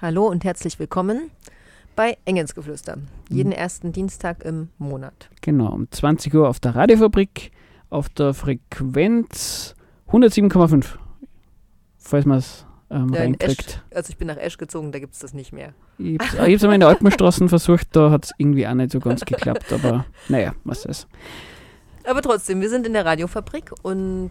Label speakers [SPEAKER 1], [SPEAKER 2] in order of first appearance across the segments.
[SPEAKER 1] Hallo und herzlich willkommen bei Engelsgeflüster. Jeden mhm. ersten Dienstag im Monat.
[SPEAKER 2] Genau, um 20 Uhr auf der Radiofabrik auf der Frequenz 107,5. Falls man es ähm, ja, reinkriegt.
[SPEAKER 1] Esch, also ich bin nach Esch gezogen, da gibt es das nicht mehr.
[SPEAKER 2] Ich habe es einmal in der Alpenstraßen versucht, da hat es irgendwie auch nicht so ganz geklappt, aber naja, was ist.
[SPEAKER 1] Aber trotzdem, wir sind in der Radiofabrik und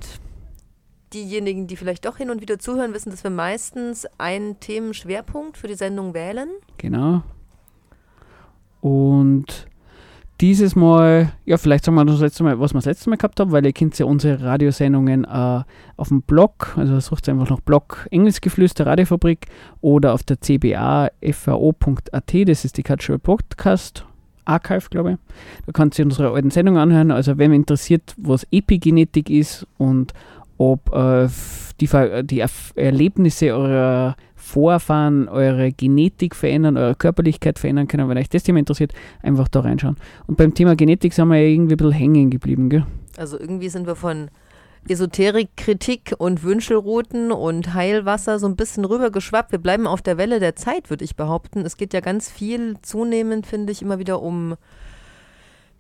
[SPEAKER 1] diejenigen, die vielleicht doch hin und wieder zuhören, wissen, dass wir meistens einen Themenschwerpunkt für die Sendung wählen.
[SPEAKER 2] Genau. Und dieses Mal, ja, vielleicht sagen wir das letzte Mal, was wir das letzte Mal gehabt haben, weil ihr kennt ja unsere Radiosendungen äh, auf dem Blog, also sucht einfach noch Blog Engelsgeflüster Radiofabrik oder auf der cbafvo.at, das ist die Cultural Podcast Archive, glaube ich. Da kannst du unsere alten Sendungen anhören. Also, wenn mich interessiert, was Epigenetik ist und ob äh, die, die Erlebnisse eurer Vorfahren eure Genetik verändern, eure Körperlichkeit verändern können. Wenn euch das Thema interessiert, einfach da reinschauen. Und beim Thema Genetik sind wir ja irgendwie ein bisschen hängen geblieben, gell?
[SPEAKER 1] Also irgendwie sind wir von Esoterik, Kritik und Wünschelrouten und Heilwasser so ein bisschen rübergeschwappt. Wir bleiben auf der Welle der Zeit, würde ich behaupten. Es geht ja ganz viel zunehmend, finde ich, immer wieder um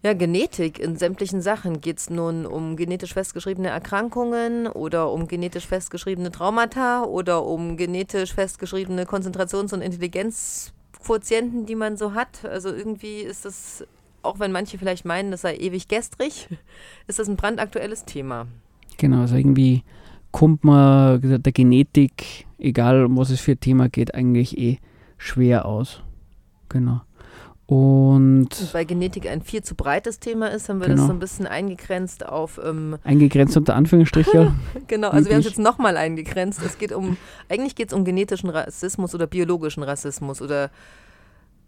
[SPEAKER 1] ja, Genetik in sämtlichen Sachen. Geht es nun um genetisch festgeschriebene Erkrankungen oder um genetisch festgeschriebene Traumata oder um genetisch festgeschriebene Konzentrations- und Intelligenzquotienten, die man so hat? Also irgendwie ist das, auch wenn manche vielleicht meinen, das sei ewig gestrig, ist das ein brandaktuelles Thema.
[SPEAKER 2] Genau, also irgendwie kommt man der Genetik, egal um was es für ein Thema geht, eigentlich eh schwer aus. Genau. Und, und
[SPEAKER 1] weil Genetik ein viel zu breites Thema ist, haben wir genau. das so ein bisschen eingegrenzt auf. Ähm
[SPEAKER 2] eingegrenzt unter Anführungsstriche.
[SPEAKER 1] genau, also wir haben es jetzt nochmal eingegrenzt. Es geht um, eigentlich geht es um genetischen Rassismus oder biologischen Rassismus oder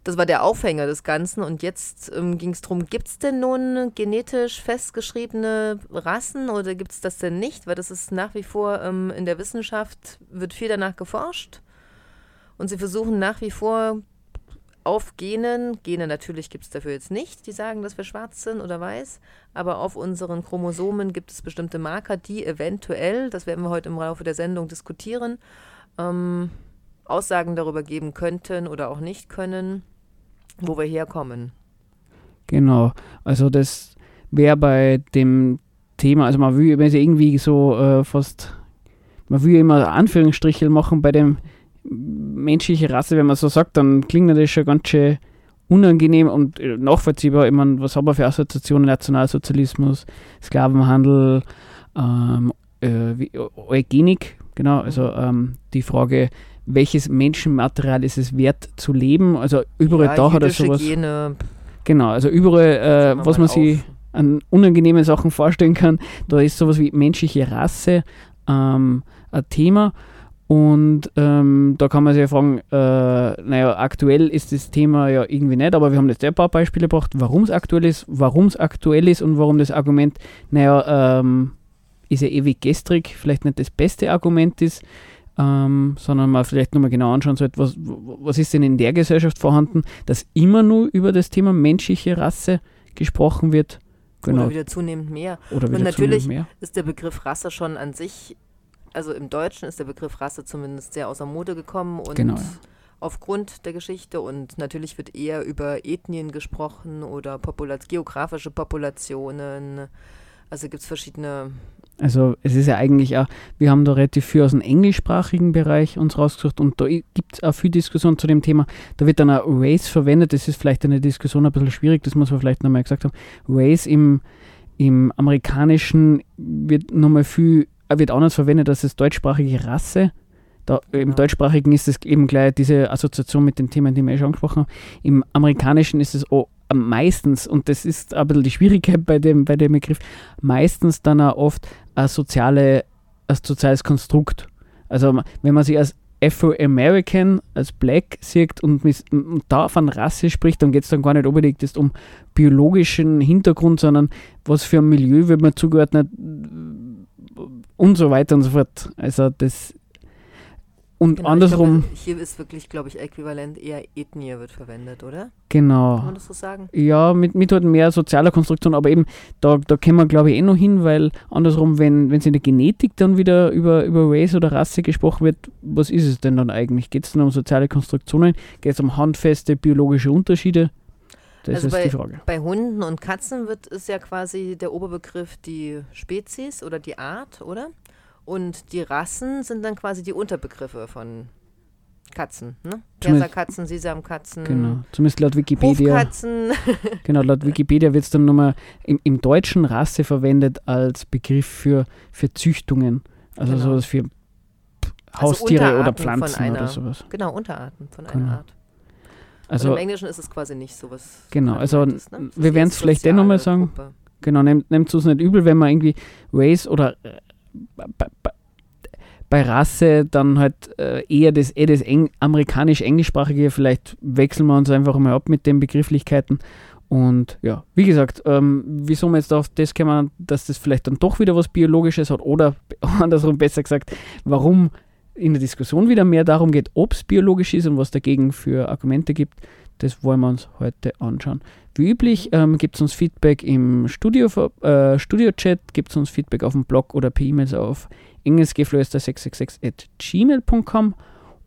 [SPEAKER 1] das war der Aufhänger des Ganzen. Und jetzt ähm, ging es darum, gibt es denn nun genetisch festgeschriebene Rassen oder gibt es das denn nicht? Weil das ist nach wie vor ähm, in der Wissenschaft, wird viel danach geforscht. Und sie versuchen nach wie vor auf Genen, Gene natürlich gibt es dafür jetzt nicht, die sagen, dass wir schwarz sind oder weiß, aber auf unseren Chromosomen gibt es bestimmte Marker, die eventuell, das werden wir heute im Laufe der Sendung diskutieren, ähm, Aussagen darüber geben könnten oder auch nicht können, wo wir herkommen.
[SPEAKER 2] Genau, also das wäre bei dem Thema, also man will, wenn sie irgendwie so äh, fast, man will immer Anführungsstriche machen bei dem menschliche Rasse, wenn man so sagt, dann klingt das schon ganz schön unangenehm und äh, nachvollziehbar. Ich meine, was haben wir für Assoziationen? Nationalsozialismus, Sklavenhandel, ähm, äh, Eugenik, genau, also ähm, die Frage, welches Menschenmaterial ist es wert zu leben? Also überall ja, da hat er sowas. Gene. Genau, also überall, äh, was man sich an unangenehmen Sachen vorstellen kann, da ist sowas wie menschliche Rasse ähm, ein Thema. Und ähm, da kann man sich ja fragen, äh, naja, aktuell ist das Thema ja irgendwie nicht, aber wir haben jetzt ein paar Beispiele gebracht, warum es aktuell ist, warum es aktuell ist und warum das Argument, naja, ähm, ist ja ewig gestrig, vielleicht nicht das beste Argument ist, ähm, sondern man vielleicht nochmal genau anschauen sollte, was, was ist denn in der Gesellschaft vorhanden, dass immer nur über das Thema menschliche Rasse gesprochen wird.
[SPEAKER 1] Genau. Oder wieder zunehmend mehr. Oder wieder und natürlich mehr. ist der Begriff Rasse schon an sich also im Deutschen ist der Begriff Rasse zumindest sehr außer Mode gekommen und genau, ja. aufgrund der Geschichte und natürlich wird eher über Ethnien gesprochen oder Popula geografische Populationen. Also gibt es verschiedene.
[SPEAKER 2] Also es ist ja eigentlich auch, wir haben da relativ viel aus dem englischsprachigen Bereich uns rausgesucht und da gibt es auch viel Diskussion zu dem Thema. Da wird dann auch Race verwendet, das ist vielleicht eine Diskussion ein bisschen schwierig, das muss man vielleicht nochmal gesagt haben. Race im, im Amerikanischen wird nochmal viel wird anders verwendet als das deutschsprachige Rasse. Da, Im genau. deutschsprachigen ist es eben gleich diese Assoziation mit den Themen, die wir schon angesprochen haben. Im amerikanischen ist es auch meistens, und das ist ein bisschen die Schwierigkeit bei dem, bei dem Begriff, meistens dann auch oft ein, soziale, ein soziales Konstrukt. Also wenn man sich als Afro-American, als Black sieht und, und da von Rasse spricht, dann geht es dann gar nicht unbedingt um biologischen Hintergrund, sondern was für ein Milieu wird man zugeordnet, und so weiter und so fort. Also das Und
[SPEAKER 1] Genau,
[SPEAKER 2] andersrum,
[SPEAKER 1] glaube, hier ist wirklich, glaube ich, äquivalent eher Ethnie wird verwendet, oder?
[SPEAKER 2] genau.
[SPEAKER 1] Kann man das so sagen?
[SPEAKER 2] Ja, mit, mit halt mehr sozialer Konstruktion, aber eben, da, da kommen wir, glaube ich, eh noch hin, weil andersrum, wenn es in der Genetik dann wieder über, über Race oder Rasse gesprochen wird, was ist es denn dann eigentlich? Geht es dann um soziale Konstruktionen? Geht es um handfeste biologische Unterschiede? Das
[SPEAKER 1] Also
[SPEAKER 2] ist die Frage.
[SPEAKER 1] Bei Hunden und Katzen wird ist ja quasi der Oberbegriff die Spezies oder die Art, oder? Und die Rassen sind dann quasi die Unterbegriffe von Katzen, ne? Perserkatzen, Sesamkatzen,
[SPEAKER 2] Genau. Zumindest laut Wikipedia.
[SPEAKER 1] Hofkatzen.
[SPEAKER 2] Genau, laut Wikipedia wird es dann nochmal im, im Deutschen Rasse verwendet als Begriff für, für Züchtungen. Also
[SPEAKER 1] Genau.
[SPEAKER 2] sowas für
[SPEAKER 1] Also
[SPEAKER 2] Haustiere oder
[SPEAKER 1] Unterarten von
[SPEAKER 2] Pflanzen oder sowas.
[SPEAKER 1] genau, Unterarten von
[SPEAKER 2] Genau.
[SPEAKER 1] einer Art.
[SPEAKER 2] Also
[SPEAKER 1] Im Englischen ist es quasi nicht sowas.
[SPEAKER 2] Genau,
[SPEAKER 1] gerade
[SPEAKER 2] also
[SPEAKER 1] gemeint ist, ne?
[SPEAKER 2] wir
[SPEAKER 1] Das
[SPEAKER 2] werden's
[SPEAKER 1] ist
[SPEAKER 2] vielleicht eh noch mal sagen.
[SPEAKER 1] Gruppe.
[SPEAKER 2] Genau, nehmt, es nicht übel, wenn man irgendwie Race oder äh, bei, Rasse dann halt äh, eher das, eher das Eng, amerikanisch-englischsprachige, vielleicht wechseln wir uns einfach mal ab mit den Begrifflichkeiten. Und ja, wie gesagt, ähm, wieso wir jetzt auf das kommen, dass das vielleicht dann doch wieder was Biologisches hat oder andersrum besser gesagt, warum in der Diskussion wieder mehr darum geht, ob es biologisch ist und was dagegen für Argumente gibt, das wollen wir uns heute anschauen. Wie üblich ähm, gibt es uns Feedback im Studio, äh, Studio-Chat, gibt es uns Feedback auf dem Blog oder per E-Mails auf engelsgeflüster666 at gmail.com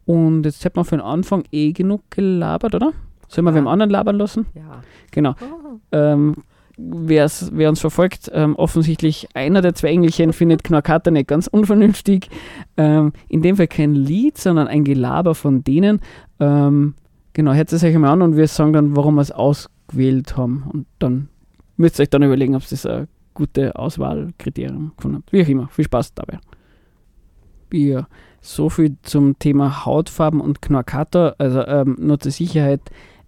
[SPEAKER 2] und jetzt hätten wir für den Anfang eh genug gelabert, oder? Sollen wir
[SPEAKER 1] Ja.
[SPEAKER 2] wem anderen labern lassen?
[SPEAKER 1] Ja.
[SPEAKER 2] Genau.
[SPEAKER 1] Oh.
[SPEAKER 2] Ähm, wer uns verfolgt, ähm, offensichtlich einer der zwei Engelchen findet Knorkater nicht ganz unvernünftig. Ähm, in dem Fall kein Lied, sondern ein Gelaber von denen. Ähm, genau, hört es euch einmal an und wir sagen dann, warum wir es ausgewählt haben. Und dann müsst ihr euch dann überlegen, ob es das ein gute Auswahlkriterium gefunden habt. Wie auch immer, viel Spaß dabei. Ja, so viel zum Thema Hautfarben und Knorkater. Also ähm, nur zur Sicherheit,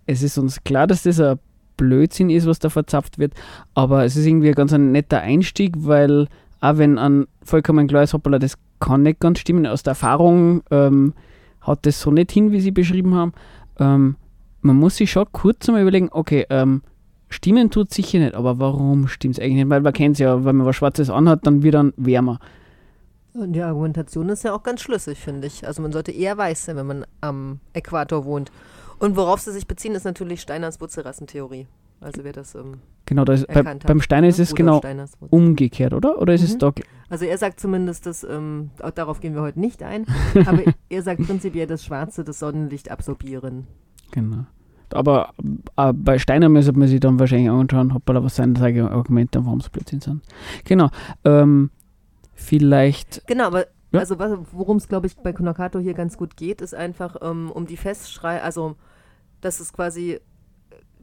[SPEAKER 2] es ist uns klar, dass das ein Blödsinn ist, was da verzapft wird, aber es ist irgendwie ein ganz ein netter Einstieg, weil auch wenn ein vollkommen klar hoppala, das kann nicht ganz stimmen, aus der Erfahrung ähm, haut das so nicht hin, wie sie beschrieben haben. Ähm, man muss sich schon kurz einmal überlegen, okay, ähm, stimmen tut sicher nicht, aber warum stimmt es eigentlich nicht? Weil man kennt es ja, wenn man was Schwarzes anhat, dann wird dann wärmer.
[SPEAKER 1] Und die Argumentation ist ja auch ganz schlüssig, finde ich. Also man sollte eher weiß sein, wenn man am Äquator wohnt. Und worauf sie sich beziehen, ist natürlich Steiners Wurzelrassentheorie. Also wer das ähm,
[SPEAKER 2] Genau, da ist, bei,
[SPEAKER 1] hat.
[SPEAKER 2] beim Steiner ist
[SPEAKER 1] ne?
[SPEAKER 2] es genau umgekehrt, oder? Oder ist es
[SPEAKER 1] Mhm.
[SPEAKER 2] da gl-
[SPEAKER 1] Also er sagt zumindest, dass, ähm, auch darauf gehen wir heute nicht ein, aber er sagt prinzipiell, dass Schwarze das Sonnenlicht absorbieren.
[SPEAKER 2] Genau. Aber äh, bei Steiner müsste man sich dann wahrscheinlich anschauen, hoppala, was seine Argumente warum es Blödsinn sind. Genau. Ähm, vielleicht,
[SPEAKER 1] Genau, aber
[SPEAKER 2] Ja.
[SPEAKER 1] also worum es, glaube ich, bei Konakato hier ganz gut geht, ist einfach ähm, um die Festschrei, also dass es quasi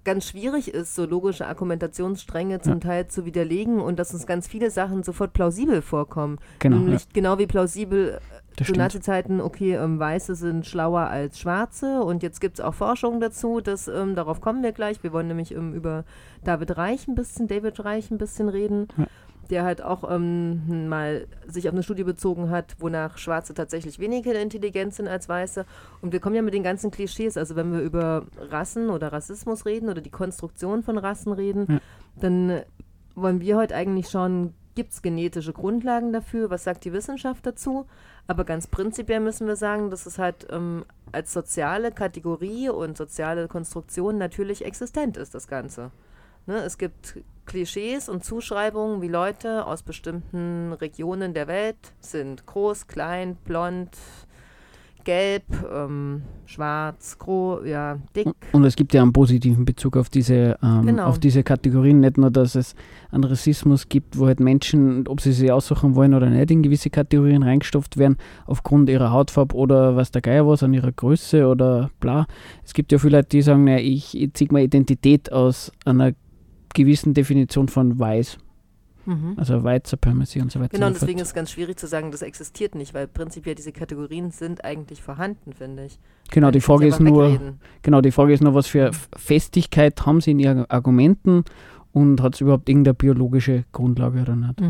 [SPEAKER 1] ganz schwierig ist, so logische Argumentationsstränge zum
[SPEAKER 2] Ja.
[SPEAKER 1] Teil zu widerlegen und dass uns ganz viele Sachen sofort plausibel vorkommen.
[SPEAKER 2] genau, ja,
[SPEAKER 1] Nämlich genau wie plausibel
[SPEAKER 2] das
[SPEAKER 1] zu. Nazi-Zeiten, okay, ähm, Weiße sind schlauer als Schwarze und jetzt gibt es auch Forschung dazu, dass, ähm, darauf kommen wir gleich. Wir wollen nämlich ähm, über David Reich ein bisschen, David Reich ein bisschen reden,
[SPEAKER 2] Ja.
[SPEAKER 1] Der halt auch ähm, mal sich auf eine Studie bezogen hat, wonach Schwarze tatsächlich weniger intelligent sind als Weiße. Und wir kommen ja mit den ganzen Klischees, also wenn wir über Rassen oder Rassismus reden oder die Konstruktion von Rassen reden,
[SPEAKER 2] Ja.
[SPEAKER 1] dann wollen wir heute eigentlich schauen, gibt es genetische Grundlagen dafür? Was sagt die Wissenschaft dazu? Aber ganz prinzipiell müssen wir sagen, dass es halt ähm, als soziale Kategorie und soziale Konstruktion natürlich existent ist, das Ganze. Ne? Es gibt Klischees und Zuschreibungen, wie Leute aus bestimmten Regionen der Welt sind. Groß, klein, blond, gelb, ähm, schwarz, groß, ja, dick.
[SPEAKER 2] Und es gibt ja einen positiven Bezug auf diese, ähm,
[SPEAKER 1] Genau.
[SPEAKER 2] auf diese Kategorien. Nicht nur, dass es einen Rassismus gibt, wo halt Menschen, ob sie sich aussuchen wollen oder nicht, in gewisse Kategorien reingestopft werden, aufgrund ihrer Hautfarbe oder was der Geier was, an ihrer Größe oder bla. Es gibt ja viele Leute, die sagen, naja, ich, ich ziehe meine Identität aus einer gewissen Definition von weiß. Also White Supremacy und so weiter.
[SPEAKER 1] Genau, deswegen ist es ganz schwierig zu sagen, das existiert nicht, weil prinzipiell diese Kategorien sind eigentlich vorhanden, finde ich.
[SPEAKER 2] Genau, die Frage ist nur,
[SPEAKER 1] wegreden.
[SPEAKER 2] Genau, die Frage ist nur, was für Festigkeit haben sie in ihren Argumenten und hat es überhaupt irgendeine biologische Grundlage oder nicht?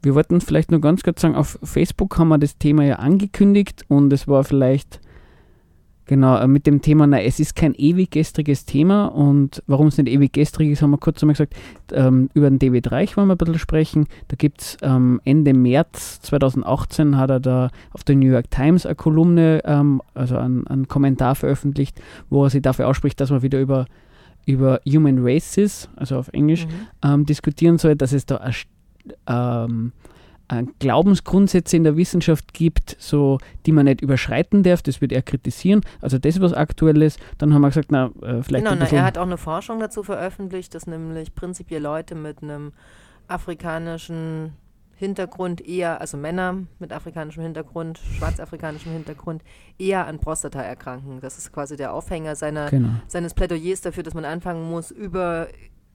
[SPEAKER 2] Wir wollten vielleicht nur ganz kurz sagen, auf Facebook haben wir das Thema ja angekündigt und es war vielleicht Genau, äh, mit dem Thema, na, es ist kein ewig gestriges Thema und warum es nicht ewig gestrig ist, haben wir kurz einmal gesagt, ähm, über den David Reich wollen wir ein bisschen sprechen. Da gibt es ähm, Ende März 2018 hat er da auf der New York Times eine Kolumne, ähm, also einen, einen Kommentar veröffentlicht, wo er sich dafür ausspricht, dass man wieder über, über Human Races, also auf Englisch,
[SPEAKER 1] Mhm.
[SPEAKER 2] ähm, diskutieren soll, dass es da eine ähm, äh, Glaubensgrundsätze in der Wissenschaft gibt, so, die man nicht überschreiten darf, das wird er kritisieren. Also das ist was Aktuelles. Dann haben wir gesagt, na, äh, vielleicht
[SPEAKER 1] Genau, na, er hat auch eine Forschung dazu veröffentlicht, dass nämlich prinzipiell Leute mit einem afrikanischen Hintergrund eher, also Männer mit afrikanischem Hintergrund, schwarzafrikanischem Hintergrund, eher an Prostata erkranken. Das ist quasi der Aufhänger seiner,
[SPEAKER 2] genau.
[SPEAKER 1] seines Plädoyers dafür, dass man anfangen muss, über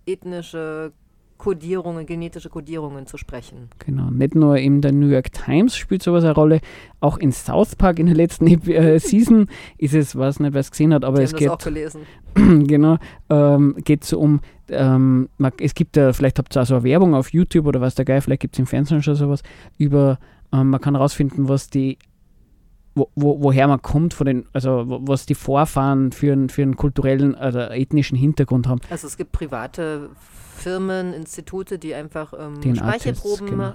[SPEAKER 1] ethnische Kodierungen, genetische Kodierungen zu sprechen.
[SPEAKER 2] Genau, nicht nur in der New York Times spielt sowas eine Rolle, auch in South Park in der letzten äh, Season ist es, weiß nicht, wer es gesehen hat, aber
[SPEAKER 1] Die
[SPEAKER 2] es geht
[SPEAKER 1] auch gelesen.
[SPEAKER 2] genau, ähm, geht so um, ähm, es gibt ja, vielleicht habt ihr auch so eine Werbung auf YouTube oder was der Geil, vielleicht gibt es im Fernsehen schon sowas, über, ähm, man kann herausfinden, was die, wo, wo, woher man kommt, von den, also was die Vorfahren für einen, für einen kulturellen oder ethnischen Hintergrund haben.
[SPEAKER 1] Also es gibt private Firmen, Institute, die einfach ähm, Speichelproben
[SPEAKER 2] genau.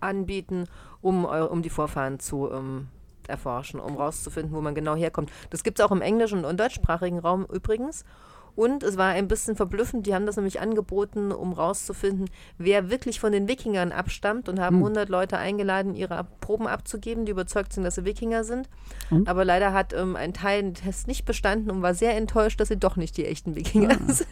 [SPEAKER 1] anbieten, um, um die Vorfahren zu ähm, erforschen, um rauszufinden, wo man genau herkommt. Das gibt es auch im englischen und deutschsprachigen Raum übrigens. Und es war ein bisschen verblüffend, die haben das nämlich angeboten, um rauszufinden, wer wirklich von den Wikingern abstammt und haben
[SPEAKER 2] Hm.
[SPEAKER 1] 100 Leute eingeladen, ihre Proben abzugeben, die überzeugt sind, dass sie Wikinger sind.
[SPEAKER 2] Und?
[SPEAKER 1] Aber leider hat ähm, ein Teil den Test nicht bestanden und war sehr enttäuscht, dass sie doch nicht die echten Wikinger
[SPEAKER 2] Ah.
[SPEAKER 1] sind.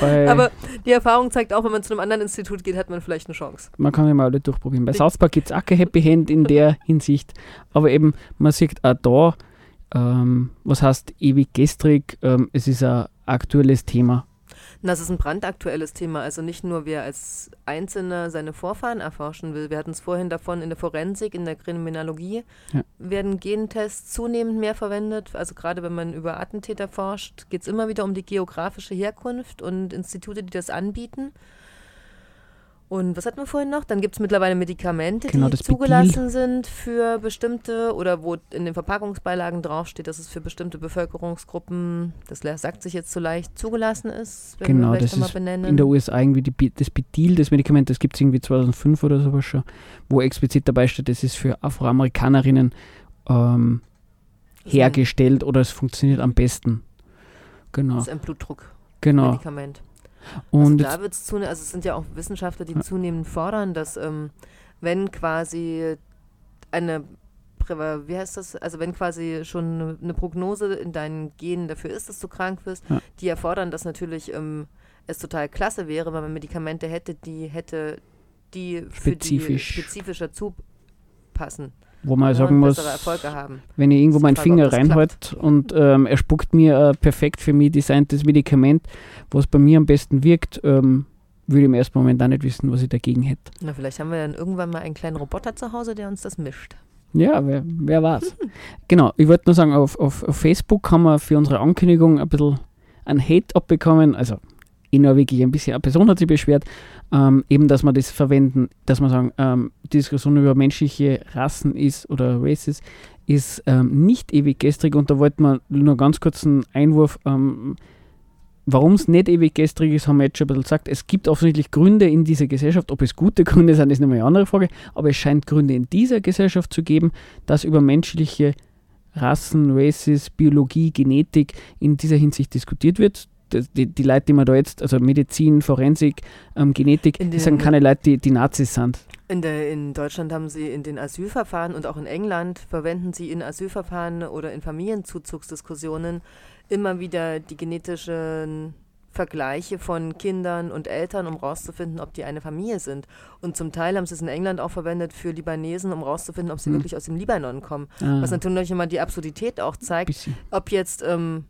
[SPEAKER 2] Ja,
[SPEAKER 1] Aber die Erfahrung zeigt auch, wenn man zu einem anderen Institut geht, hat man vielleicht eine Chance.
[SPEAKER 2] man kann ja mal alle durchprobieren. Bei South Park gibt es auch kein Happy Hand in der Hinsicht, aber eben, man sieht auch da, ähm, was heißt ewig gestrig, ähm, es ist ein aktuelles Thema.
[SPEAKER 1] Das ist ein brandaktuelles Thema. Also nicht nur wer als Einzelner seine Vorfahren erforschen will. Wir hatten es vorhin davon in der Forensik, in der Kriminologie
[SPEAKER 2] Ja.
[SPEAKER 1] werden Gentests zunehmend mehr verwendet. Also gerade wenn man über Attentäter forscht, geht es immer wieder um die geografische Herkunft und Institute, die das anbieten. Und was hatten wir vorhin noch? Dann gibt es mittlerweile Medikamente,
[SPEAKER 2] Genau,
[SPEAKER 1] die zugelassen sind für bestimmte oder wo in den Verpackungsbeilagen draufsteht, dass es für bestimmte Bevölkerungsgruppen, das sagt sich jetzt so leicht, zugelassen ist. Wenn
[SPEAKER 2] Genau, das ist
[SPEAKER 1] benennen.
[SPEAKER 2] in der USA irgendwie die, das Betil, das Medikament, das gibt es irgendwie 2005 oder sowas schon, wo explizit dabei steht, das ist für Afroamerikanerinnen ähm, hergestellt oder es funktioniert am besten. Genau,
[SPEAKER 1] Das ist ein Blutdruckmedikament.
[SPEAKER 2] genau. Und
[SPEAKER 1] also da wird es zunehmend, also es sind ja auch Wissenschaftler, die zunehmend fordern, dass ähm, wenn quasi eine Präva- wie heißt das? Also wenn quasi schon eine, eine Prognose in deinen Genen dafür ist, dass du krank wirst,
[SPEAKER 2] Ja.
[SPEAKER 1] die erfordern, dass natürlich ähm, es total klasse wäre, wenn man Medikamente hätte, die hätte, die für die
[SPEAKER 2] Spezifisch.
[SPEAKER 1] spezifischer zupassen
[SPEAKER 2] wo man sagen muss, wenn ich irgendwo meinen Finger reinhalte und ähm, er spuckt mir ein perfekt für mich designtes Medikament, was bei mir am besten wirkt, ähm, würde ich im ersten Moment auch nicht wissen, was ich dagegen hätte.
[SPEAKER 1] Na, vielleicht haben wir dann irgendwann mal einen kleinen Roboter zu Hause, der uns das mischt.
[SPEAKER 2] Ja, wer, wer weiß. genau, ich wollte nur sagen, auf, auf, auf Facebook haben wir für unsere Ankündigung ein bisschen einen Hate abbekommen. Also, eh nur wirklich ein bisschen, eine Person hat sich beschwert, ähm, eben, dass wir das verwenden, dass wir sagen, ähm, die Diskussion über menschliche Rassen ist oder Races ist ähm, nicht ewig gestrig und da wollten wir nur ganz kurz einen Einwurf. Ähm, Warum es nicht ewig gestrig ist, haben wir jetzt schon ein bisschen gesagt. Es gibt offensichtlich Gründe in dieser Gesellschaft. Ob es gute Gründe sind, ist nochmal eine andere Frage. Aber es scheint Gründe in dieser Gesellschaft zu geben, dass über menschliche Rassen, Races, Biologie, Genetik in dieser Hinsicht diskutiert wird. Die, die Leute, die man da jetzt, also Medizin, Forensik, ähm, Genetik, das sind
[SPEAKER 1] den-
[SPEAKER 2] keine Leute, die, die Nazis sind.
[SPEAKER 1] In, der, in Deutschland haben sie in den Asylverfahren und auch in England verwenden sie in Asylverfahren oder in Familienzuzugsdiskussionen immer wieder die genetischen Vergleiche von Kindern und Eltern, um rauszufinden, ob die eine Familie sind. Und zum Teil haben sie es in England auch verwendet für Libanesen, um rauszufinden, ob sie
[SPEAKER 2] Hm.
[SPEAKER 1] wirklich aus dem Libanon kommen.
[SPEAKER 2] Ah,
[SPEAKER 1] Was natürlich immer die Absurdität auch zeigt,
[SPEAKER 2] bisschen.
[SPEAKER 1] ob jetzt ähm,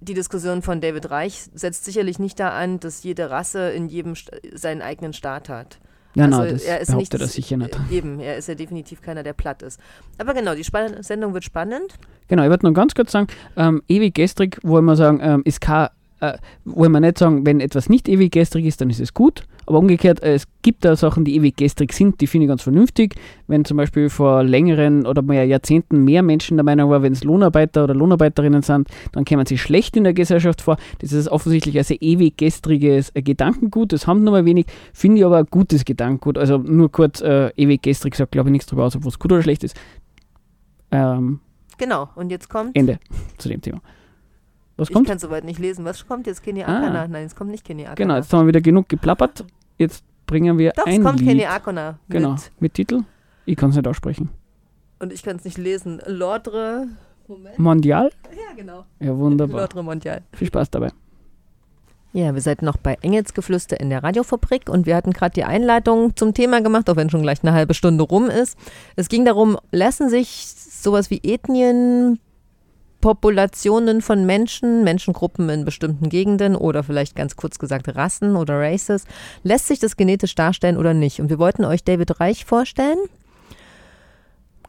[SPEAKER 1] die Diskussion von David Reich setzt sicherlich nicht da an, dass jede Rasse in jedem Sta seinen eigenen Staat hat.
[SPEAKER 2] Ja,
[SPEAKER 1] Also
[SPEAKER 2] nein, das
[SPEAKER 1] er ist
[SPEAKER 2] behauptet
[SPEAKER 1] nicht,
[SPEAKER 2] er sicher nicht.
[SPEAKER 1] äh, Eben, er ist ja definitiv keiner, der platt ist. Aber genau, die Spann Sendung wird spannend.
[SPEAKER 2] Genau, ich wollte noch ganz kurz sagen, ähm, ewig gestrig wollen wir sagen, ähm, ist kein, äh, wollen wir nicht sagen, wenn etwas nicht ewig gestrig ist, dann ist es gut, Aber umgekehrt, äh, es gibt da Sachen, die ewig gestrig sind, die finde ich ganz vernünftig. Wenn zum Beispiel vor längeren oder mehr Jahrzehnten mehr Menschen der Meinung waren, wenn es Lohnarbeiter oder Lohnarbeiterinnen sind, dann kämen sie schlecht in der Gesellschaft vor. Das ist offensichtlich ein sehr ewig gestriges äh, Gedankengut. Das haben nur mal wenig, finde ich aber ein gutes Gedankengut. Also nur kurz, äh, ewig gestrig sagt, glaube ich, nichts darüber aus, ob es gut oder schlecht ist. Ähm,
[SPEAKER 1] Genau, und jetzt kommt.
[SPEAKER 2] Ende zu dem Thema. Was
[SPEAKER 1] ich
[SPEAKER 2] kommt?
[SPEAKER 1] kann soweit nicht lesen. Was kommt jetzt? Kenny
[SPEAKER 2] Ah.
[SPEAKER 1] Akana? Nein, es kommt nicht Kenny Akana.
[SPEAKER 2] Genau, jetzt haben wir wieder genug geplappert. Jetzt bringen wir
[SPEAKER 1] Doch, es
[SPEAKER 2] ein
[SPEAKER 1] kommt
[SPEAKER 2] Lied.
[SPEAKER 1] Kenny Akana.
[SPEAKER 2] Genau,
[SPEAKER 1] Mit,
[SPEAKER 2] Titel. Ich kann es nicht aussprechen.
[SPEAKER 1] und ich kann es nicht lesen. L'Ordre. Moment.
[SPEAKER 2] Mondial?
[SPEAKER 1] Ja, genau.
[SPEAKER 2] Ja, wunderbar.
[SPEAKER 1] L'Ordre Mondial.
[SPEAKER 2] Viel Spaß dabei.
[SPEAKER 1] Ja, wir sind noch bei Engelsgeflüster in der Radiofabrik und wir hatten gerade die Einleitung zum Thema gemacht, auch wenn schon gleich eine halbe Stunde rum ist. Es ging darum, lassen sich sowas wie Ethnien, Populationen von Menschen, Menschengruppen in bestimmten Gegenden oder vielleicht ganz kurz gesagt Rassen oder Races, lässt sich das genetisch darstellen oder nicht? Und wir wollten euch David Reich vorstellen,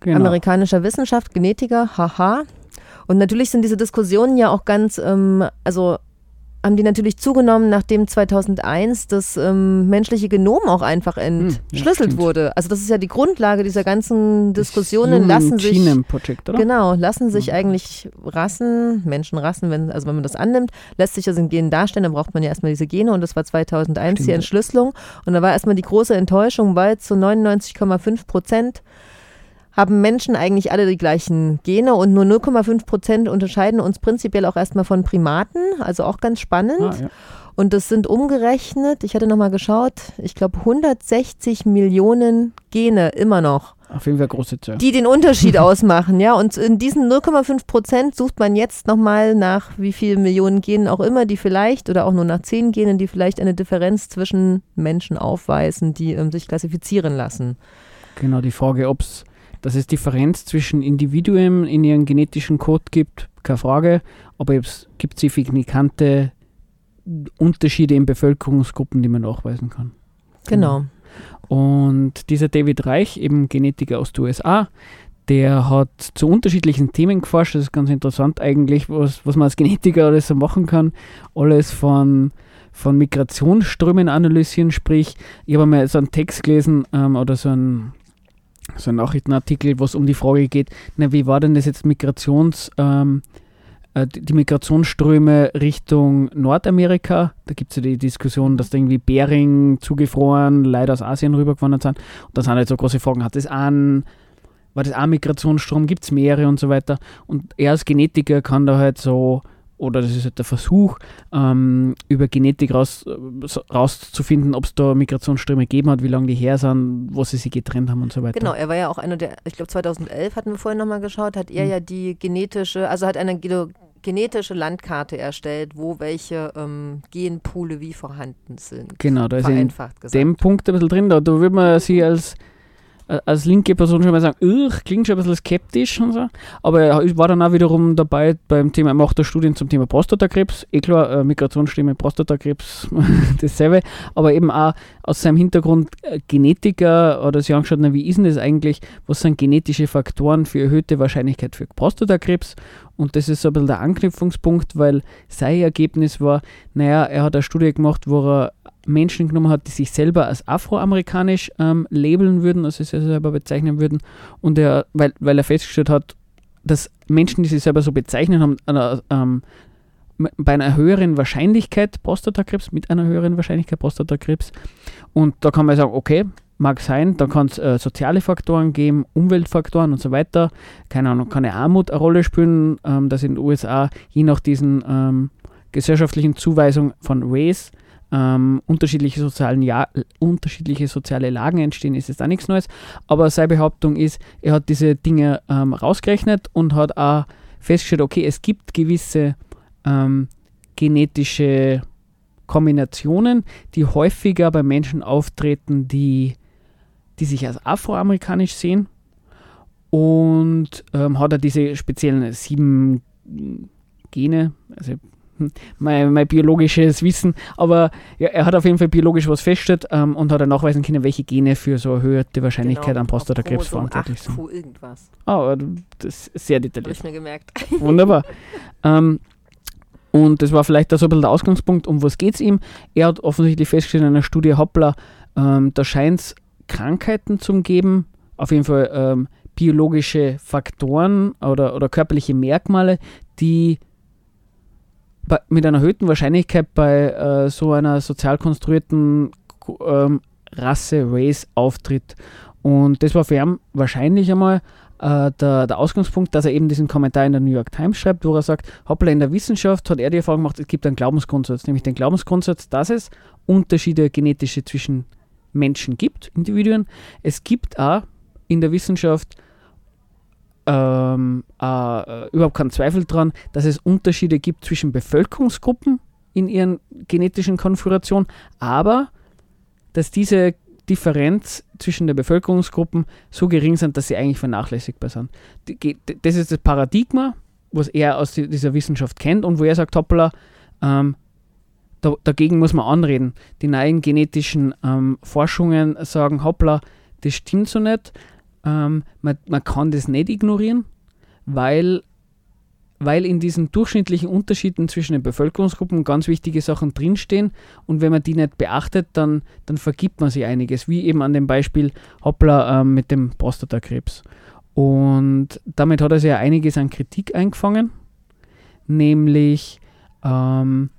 [SPEAKER 2] Genau.
[SPEAKER 1] amerikanischer Wissenschaft, Genetiker, haha. Und natürlich sind diese Diskussionen ja auch ganz, ähm, also haben die natürlich zugenommen, nachdem 2001 das ähm, menschliche Genom auch einfach entschlüsselt
[SPEAKER 2] stimmt.
[SPEAKER 1] wurde. Also das ist ja die Grundlage dieser ganzen Diskussionen. Lassen sich
[SPEAKER 2] Project, oder?
[SPEAKER 1] Genau, lassen sich
[SPEAKER 2] Mhm.
[SPEAKER 1] eigentlich Rassen, Menschenrassen, wenn, also wenn man das annimmt, lässt sich das in Genen darstellen, dann braucht man ja erstmal diese Gene und das war 2001 die
[SPEAKER 2] Stimmt.
[SPEAKER 1] Entschlüsselung und da war erstmal die große Enttäuschung, weil zu 99,5 Prozent haben Menschen eigentlich alle die gleichen Gene und nur 0,5 Prozent unterscheiden uns prinzipiell auch erstmal von Primaten, also auch ganz spannend.
[SPEAKER 2] Ah, ja.
[SPEAKER 1] Und das sind umgerechnet, ich hatte nochmal geschaut, ich glaube 160 Millionen Gene immer noch
[SPEAKER 2] Auf jeden Fall große Zahl.
[SPEAKER 1] die den Unterschied ausmachen, ja. Und in diesen 0,5 Prozent sucht man jetzt nochmal nach wie vielen Millionen Genen auch immer, die vielleicht oder auch nur nach zehn Genen, die vielleicht eine Differenz zwischen Menschen aufweisen, die ähm, sich klassifizieren lassen.
[SPEAKER 2] Genau, die Frage, ob es, dass es Differenz zwischen Individuen in ihren genetischen Code gibt, keine Frage. Aber es gibt signifikante Unterschiede in Bevölkerungsgruppen, die man nachweisen kann.
[SPEAKER 1] Genau.
[SPEAKER 2] Und dieser David Reich, eben Genetiker aus den USA, der hat zu unterschiedlichen Themen geforscht. Das ist ganz interessant eigentlich, was, was man als Genetiker alles so machen kann. Alles von, von Migrationsströmen analysieren, sprich, ich habe mal so einen Text gelesen ähm, oder so ein so ein Nachrichtenartikel, wo es um die Frage geht, na, wie war denn das jetzt Migrations, ähm, äh, die Migrationsströme Richtung Nordamerika? Da gibt es ja die Diskussion, dass da irgendwie Bering zugefroren, Leute aus Asien rübergewandert sind. Und da sind halt so große Fragen, hat das an, war das ein Migrationsstrom, gibt es mehrere und so weiter. Und er als Genetiker kann da halt so, oder das ist halt der Versuch, ähm, über Genetik raus, so- rauszufinden, ob es da Migrationsströme gegeben hat, wie lange die her sind, wo sie sich getrennt haben und so weiter.
[SPEAKER 1] Genau, er war ja auch einer der, ich glaube 2011 hatten wir vorhin nochmal geschaut, hat er
[SPEAKER 2] Hm.
[SPEAKER 1] ja die genetische, also hat eine ge- genetische Landkarte erstellt, wo welche ähm, Genpoole wie vorhanden sind.
[SPEAKER 2] Genau, da ist in
[SPEAKER 1] Vereinfacht gesagt.
[SPEAKER 2] dem Punkt ein bisschen drin. Da, da würde man sie als, äh, als linke Person schon mal sagen, "Ugh, klingt schon ein bisschen skeptisch und so. Aber er war dann auch wiederum dabei beim Thema, er macht da Studien zum Thema Prostatakrebs. Eh klar, äh, Migrationsstimme, Prostatakrebs, dasselbe. Aber eben auch aus seinem Hintergrund äh, Genetiker oder sie angeschaut, na, wie ist denn das eigentlich? Was sind genetische Faktoren für erhöhte Wahrscheinlichkeit für Prostatakrebs? Und das ist so ein bisschen der Anknüpfungspunkt, weil sein Ergebnis war, naja, er hat eine Studie gemacht, wo er Menschen genommen hat, die sich selber als afroamerikanisch ähm, labeln würden, also sich selber bezeichnen würden. Und er, weil, weil er festgestellt hat, dass Menschen, die sich selber so bezeichnen, haben einer, ähm, bei einer höheren Wahrscheinlichkeit Prostatakrebs, mit einer höheren Wahrscheinlichkeit Prostatakrebs. Und da kann man sagen, okay, mag sein, da kann es äh, soziale Faktoren geben, Umweltfaktoren und so weiter. Keine Ahnung, kann eine Armut eine Rolle spielen, ähm, dass in den USA je nach diesen ähm, gesellschaftlichen Zuweisung von Race ähm, unterschiedliche, sozialen ja unterschiedliche soziale Lagen entstehen, ist jetzt auch nichts Neues. Aber seine Behauptung ist, er hat diese Dinge ähm, rausgerechnet und hat auch festgestellt, okay, es gibt gewisse ähm, genetische Kombinationen, die häufiger bei Menschen auftreten, die, die sich als afroamerikanisch sehen. Und ähm, hat er diese speziellen sieben Gene, also mein, mein biologisches Wissen, aber ja, er hat auf jeden Fall biologisch was festgestellt ähm, und hat dann nachweisen können, welche Gene für so erhöhte Wahrscheinlichkeit
[SPEAKER 1] Genau,
[SPEAKER 2] an Prostatakrebs verantwortlich
[SPEAKER 1] 8
[SPEAKER 2] sind.
[SPEAKER 1] Irgendwas.
[SPEAKER 2] Ah, aber das ist sehr detailliert.
[SPEAKER 1] ich mir gemerkt.
[SPEAKER 2] Wunderbar. ähm, Und das war vielleicht auch so ein bisschen der Ausgangspunkt, um was geht es ihm. Er hat offensichtlich festgestellt in einer Studie, hoppla, ähm, da scheint es Krankheiten zu geben, auf jeden Fall ähm, biologische Faktoren oder, oder körperliche Merkmale, die bei, mit einer erhöhten Wahrscheinlichkeit bei äh, so einer sozial konstruierten ähm, Rasse, Race auftritt. Und das war für ihn wahrscheinlich einmal äh, der, der, Ausgangspunkt, dass er eben diesen Kommentar in der New York Times schreibt, wo er sagt, hoppla, in der Wissenschaft hat er die Erfahrung gemacht, es gibt einen Glaubensgrundsatz, nämlich den Glaubensgrundsatz, dass es Unterschiede genetische zwischen Menschen gibt, Individuen. Es gibt auch in der Wissenschaft ähm, äh, überhaupt keinen Zweifel daran, dass es Unterschiede gibt zwischen Bevölkerungsgruppen in ihren genetischen Konfigurationen, aber dass diese Differenz zwischen den Bevölkerungsgruppen so gering sind, dass sie eigentlich vernachlässigbar sind. Das ist das Paradigma, was er aus dieser Wissenschaft kennt und wo er sagt, hoppla, ähm, da, dagegen muss man anreden. Die neuen genetischen ähm, Forschungen sagen, hoppla, das stimmt so nicht. Ähm, man, man kann das nicht ignorieren, weil, weil in diesen durchschnittlichen Unterschieden zwischen den Bevölkerungsgruppen ganz wichtige Sachen drinstehen und wenn man die nicht beachtet, dann, dann vergibt man sich einiges, wie eben an dem Beispiel Hoppla ähm, mit dem Prostatakrebs. Und damit hat er sich ja einiges an Kritik eingefangen, nämlich ähm,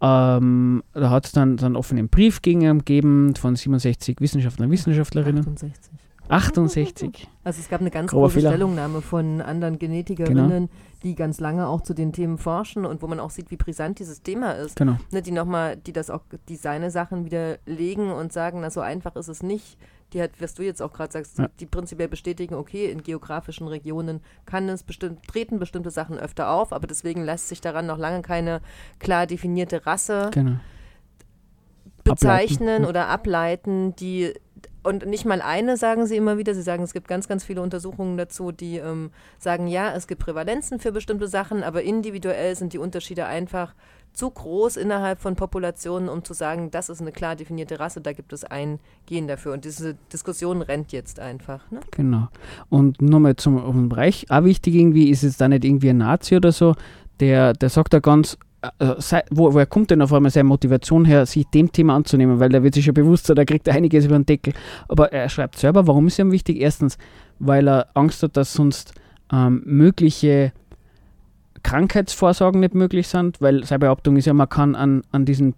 [SPEAKER 2] ähm, da hat es dann, dann einen offenen Brief gegeben von 67 Wissenschaftler und Wissenschaftlerinnen.
[SPEAKER 1] 68.
[SPEAKER 2] 68.
[SPEAKER 1] Also es gab eine ganz große Fehler. Stellungnahme von anderen Genetikerinnen, genau. die ganz lange auch zu den Themen forschen und wo man auch sieht, wie brisant dieses Thema ist.
[SPEAKER 2] Genau.
[SPEAKER 1] Ne, die nochmal, die das auch, die seine Sachen widerlegen und sagen, na so einfach ist es nicht. Die hat, was du jetzt auch gerade sagst, ja. die prinzipiell bestätigen, okay, in geografischen Regionen kann es bestimmt, treten bestimmte Sachen öfter auf, aber deswegen lässt sich daran noch lange keine klar definierte Rasse
[SPEAKER 2] genau.
[SPEAKER 1] bezeichnen ableiten. oder ableiten, die und nicht mal eine sagen sie immer wieder. Sie sagen, es gibt ganz, ganz viele Untersuchungen dazu, die ähm, sagen, ja, es gibt Prävalenzen für bestimmte Sachen, aber individuell sind die Unterschiede einfach zu groß innerhalb von Populationen, um zu sagen, das ist eine klar definierte Rasse, da gibt es ein Gen dafür. Und diese Diskussion rennt jetzt einfach. Ne?
[SPEAKER 2] Genau. Und nochmal zum um Bereich, auch wichtig irgendwie, ist es da nicht irgendwie ein Nazi oder so, der, der sagt da ganz wo, woher kommt denn auf einmal seine Motivation her, sich dem Thema anzunehmen? Weil er wird sich schon bewusst sein, da kriegt er einiges über den Deckel. Aber er schreibt selber, warum ist ihm wichtig? Erstens, weil er Angst hat, dass sonst ähm, mögliche Krankheitsvorsorgen nicht möglich sind, weil seine Behauptung ist ja, man kann an, an diesen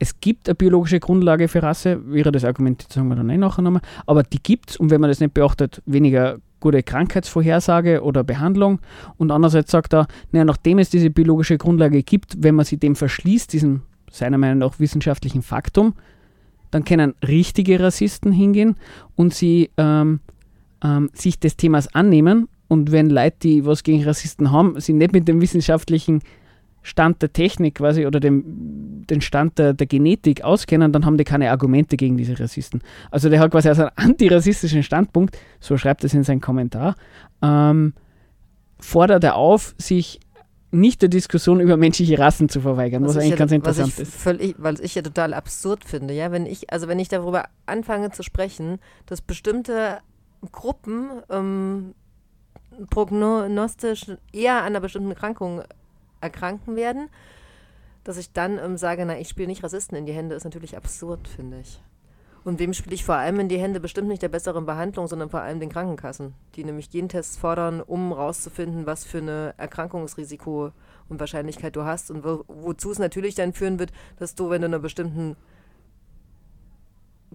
[SPEAKER 2] es gibt eine biologische Grundlage für Rasse, wäre das Argument, das sagen wir dann eh nachher nochmal, aber die gibt es und wenn man das nicht beachtet, weniger gute Krankheitsvorhersage oder Behandlung. Und andererseits sagt er, naja, nachdem es diese biologische Grundlage gibt, wenn man sich dem verschließt, diesem seiner Meinung nach wissenschaftlichen Faktum, dann können richtige Rassisten hingehen und sie ähm, ähm, sich des Themas annehmen. Und wenn Leute, die was gegen Rassisten haben, sie nicht mit dem wissenschaftlichen Stand der Technik quasi oder dem, den Stand der, der Genetik auskennen, dann haben die keine Argumente gegen diese Rassisten. Also der hat quasi also einen antirassistischen Standpunkt, so schreibt es in seinem Kommentar, ähm, fordert er auf, sich nicht der Diskussion über menschliche Rassen zu verweigern, was, was eigentlich ja, ganz interessant ist.
[SPEAKER 1] Völlig, weil ich ja total absurd finde, ja, wenn ich, also wenn ich darüber anfange zu sprechen, dass bestimmte Gruppen ähm, prognostisch eher an einer bestimmten Erkrankung erkranken werden, dass ich dann ähm, sage, na, ich spiele nicht Rassisten in die Hände, ist natürlich absurd, finde ich. Und wem spiele ich vor allem in die Hände? Bestimmt nicht der besseren Behandlung, sondern vor allem den Krankenkassen, die nämlich Gentests fordern, um rauszufinden, was für eine Erkrankungsrisiko und Wahrscheinlichkeit du hast und wo, wozu es natürlich dann führen wird, dass du, wenn du einer bestimmten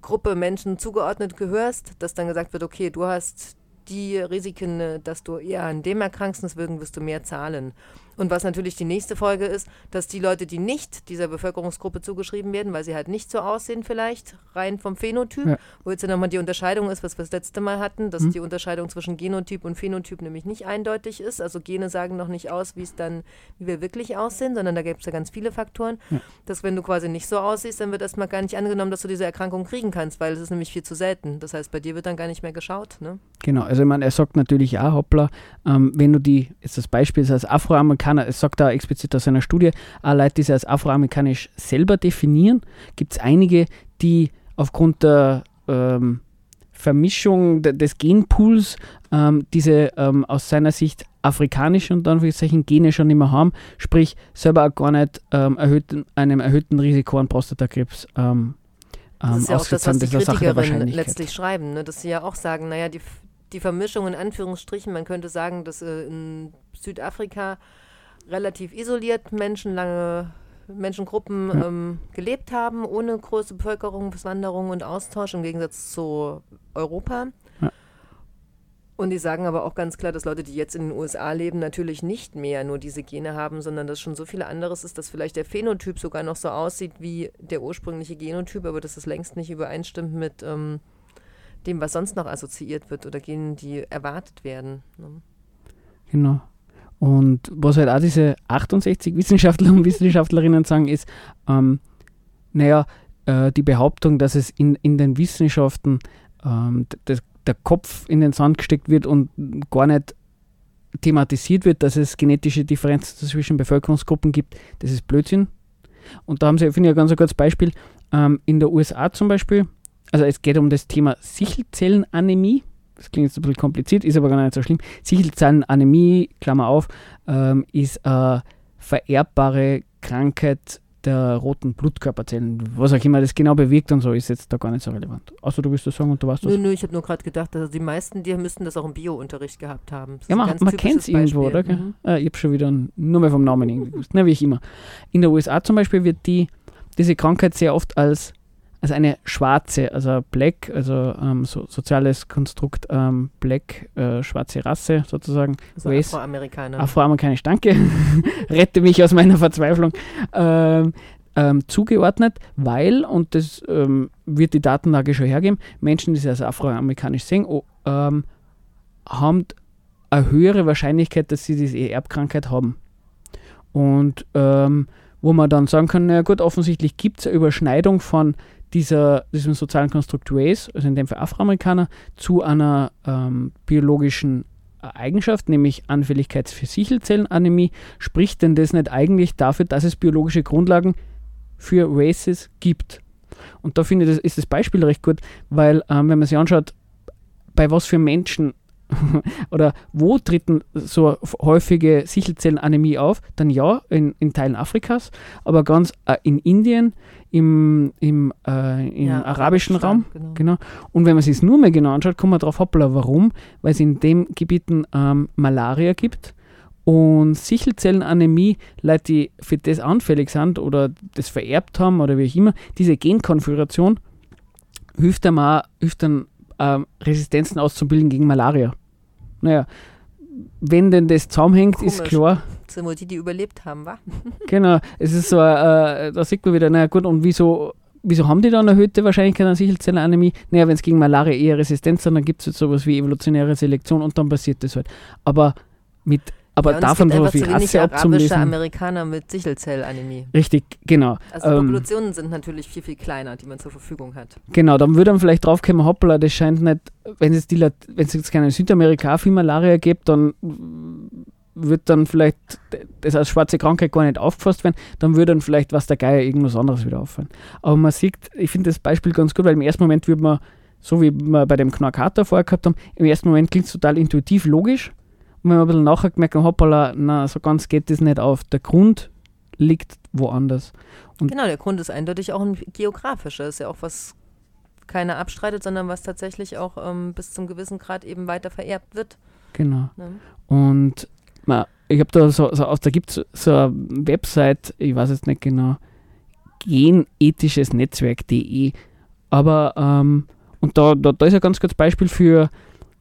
[SPEAKER 1] Gruppe Menschen zugeordnet gehörst, dass dann gesagt wird, okay, du hast die Risiken, äh, dass du eher an dem erkrankst, deswegen wirst du mehr zahlen. Und was natürlich die nächste Folge ist, dass die Leute, die nicht dieser Bevölkerungsgruppe zugeschrieben werden, weil sie halt nicht so aussehen vielleicht, rein vom Phänotyp, ja. wo jetzt ja nochmal die Unterscheidung ist, was wir das letzte Mal hatten, dass mhm. die Unterscheidung zwischen Genotyp und Phänotyp nämlich nicht eindeutig ist. Also Gene sagen noch nicht aus, wie es dann, wie wir wirklich aussehen, sondern da gibt es ja ganz viele Faktoren, ja. dass wenn du quasi nicht so aussiehst, dann wird erstmal gar nicht angenommen, dass du diese Erkrankung kriegen kannst, weil es ist nämlich viel zu selten. Das heißt, bei dir wird dann gar nicht mehr geschaut. Ne?
[SPEAKER 2] Genau, also ich meine, er sagt natürlich auch, hoppla, ähm, wenn du die, jetzt das Beispiel ist als Afroamerikaner, Afroamerikaner, es sagt da explizit aus seiner Studie, auch Leute, die sich als afroamerikanisch selber definieren, gibt es einige, die aufgrund der ähm, Vermischung des Genpools ähm, diese ähm, aus seiner Sicht afrikanischen und Anführungszeichen Gene schon immer haben, sprich selber auch gar nicht ähm, erhöhten, einem erhöhten Risiko an Prostatakrebs ähm,
[SPEAKER 1] das ist ja auch das, was die Kritikerinnen letztlich schreiben, ne? dass sie ja auch sagen, naja, die, die Vermischung in Anführungsstrichen, man könnte sagen, dass äh, in Südafrika relativ isoliert Menschen lange Menschengruppen ja. ähm, gelebt haben, ohne große Bevölkerungswanderung und Austausch im Gegensatz zu Europa. Ja. Und die sagen aber auch ganz klar, dass Leute, die jetzt in den USA leben, natürlich nicht mehr nur diese Gene haben, sondern dass schon so viel anderes ist, dass vielleicht der Phänotyp sogar noch so aussieht wie der ursprüngliche Genotyp, aber dass es längst nicht übereinstimmt mit ähm, dem, was sonst noch assoziiert wird oder Genen, die erwartet werden. Ne?
[SPEAKER 2] Genau. Und was halt auch diese 68 Wissenschaftler und Wissenschaftlerinnen sagen, ist, ähm, naja, äh, die Behauptung, dass es in, in den Wissenschaften ähm, der Kopf in den Sand gesteckt wird und gar nicht thematisiert wird, dass es genetische Differenzen zwischen Bevölkerungsgruppen gibt, das ist Blödsinn. Und da haben sie, finde ich, ein ganz gutes Beispiel. Ähm, in der USA zum Beispiel, also es geht um das Thema Sichelzellenanämie das klingt jetzt ein bisschen kompliziert, ist aber gar nicht so schlimm. Sichelzellenanämie, Klammer auf, ähm, ist eine vererbbare Krankheit der roten Blutkörperzellen. Was auch immer das genau bewirkt und so, ist jetzt da gar nicht so relevant. Außer du willst das sagen und du weißt das.
[SPEAKER 1] Nö, nö, ich habe nur gerade gedacht, also die meisten, die müssten das auch im Bio-Unterricht gehabt haben.
[SPEAKER 2] ja, man, man kennt es irgendwo, oder? Mhm. Äh, ich habe schon wieder nur mehr vom Namen irgendwie gewusst. Na, wie ich immer. In der USA zum Beispiel wird die, diese Krankheit sehr oft als also eine schwarze, also Black, also ähm, so, soziales Konstrukt ähm, Black, äh, schwarze Rasse sozusagen.
[SPEAKER 1] Also Afroamerikaner.
[SPEAKER 2] Afroamerikanisch, danke. Rette mich aus meiner Verzweiflung. Ähm, ähm, zugeordnet, weil, und das ähm, wird die Datenlage schon hergeben, Menschen, die sich als afroamerikanisch sehen, oh, haben eine höhere Wahrscheinlichkeit, dass sie diese Erbkrankheit haben. Und ähm, wo man dann sagen kann, na gut, offensichtlich gibt es eine Überschneidung von dieser, diesem sozialen Konstrukt Race, also in dem Fall Afroamerikaner, zu einer ähm, biologischen Eigenschaft, nämlich Anfälligkeit für Sichelzellenanämie, spricht denn das nicht eigentlich dafür, dass es biologische Grundlagen für Races gibt? Und da finde ich, das ist das Beispiel recht gut, weil ähm, wenn man sich anschaut, bei was für Menschen oder wo treten so häufige Sichelzellenanämie auf? Dann ja, in, in Teilen Afrikas, aber ganz äh, in Indien, im, im, äh, im ja, arabischen Raum. Genau. genau. Und wenn man sich es nur mehr genau anschaut, kommt man drauf, hoppla, warum? Weil es in den Gebieten ähm, Malaria gibt und Sichelzellenanämie, Leute, die für das anfällig sind oder das vererbt haben oder wie auch immer, diese Genkonfiguration hilft einem auch, hilft dann ähm, Resistenzen auszubilden gegen Malaria. Naja, wenn denn das zusammenhängt, Komisch. ist klar.
[SPEAKER 1] Das sind wohl die, die überlebt haben, wa?
[SPEAKER 2] genau, es ist so, äh, da sieht man wieder, naja gut, und wieso, wieso haben die dann erhöhte Wahrscheinlichkeit an Sichelzellenanämie? Naja, wenn es gegen Malaria eher resistent sind, dann gibt es halt sowas wie evolutionäre Selektion und dann passiert das halt. Aber mit aber ja, davon
[SPEAKER 1] so viel Rasse abzulesen. Amerikaner mit Sichelzellanämie.
[SPEAKER 2] Richtig, genau.
[SPEAKER 1] Also die ähm, Populationen sind natürlich viel, viel kleiner, die man zur Verfügung hat.
[SPEAKER 2] Genau, dann würde man vielleicht draufkommen, hoppla, das scheint nicht, wenn es, die, wenn es jetzt keine Südamerika viel Malaria gibt, dann wird dann vielleicht das als schwarze Krankheit gar nicht aufgefasst werden, dann würde dann vielleicht was der Geier irgendwas anderes wieder auffallen. Aber man sieht, ich finde das Beispiel ganz gut, weil im ersten Moment würde man, so wie wir bei dem Knorkater vorher gehabt haben, im ersten Moment klingt es total intuitiv logisch, und wenn wir ein bisschen nachher gemerkt haben, hoppala, na, so ganz geht das nicht auf. Der Grund liegt woanders.
[SPEAKER 1] Und genau, der Grund ist eindeutig auch ein geografischer. Ist ja auch was keiner abstreitet, sondern was tatsächlich auch ähm, bis zum gewissen Grad eben weiter vererbt wird.
[SPEAKER 2] Genau. Ja. Und na, ich habe da so, so da gibt es so eine Website, ich weiß jetzt nicht genau, genethisches Netzwerk.de. Aber ähm, und da, da, da ist ein ganz gutes Beispiel für,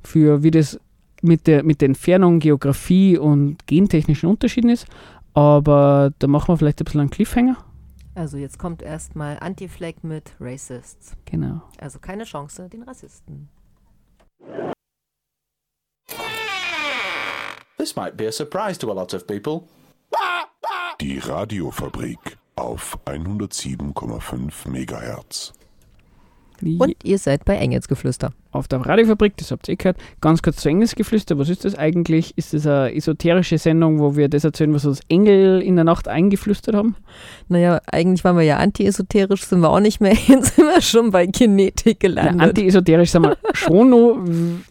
[SPEAKER 2] für wie das mit der, mit der Entfernung, Geografie und gentechnischen Unterschieden ist. Aber da machen wir vielleicht ein bisschen einen Cliffhanger.
[SPEAKER 1] Also jetzt kommt erstmal Anti-Flag mit Racists.
[SPEAKER 2] Genau.
[SPEAKER 1] Also keine Chance den Rassisten.
[SPEAKER 3] This might be a surprise to a lot of people.
[SPEAKER 4] Die Radiofabrik auf 107,5 Megahertz.
[SPEAKER 1] Und ihr seid bei Engelsgeflüster.
[SPEAKER 2] Auf der Radiofabrik, das habt ihr eh gehört, ganz kurz zu Engelsgeflüster. Was ist das eigentlich? Ist das eine esoterische Sendung, wo wir das erzählen, was uns Engel in der Nacht eingeflüstert haben?
[SPEAKER 1] Naja, eigentlich waren wir ja anti-esoterisch, sind wir auch nicht mehr. Jetzt sind wir schon bei Genetik gelandet.
[SPEAKER 2] Ja, anti-esoterisch sind wir schon noch.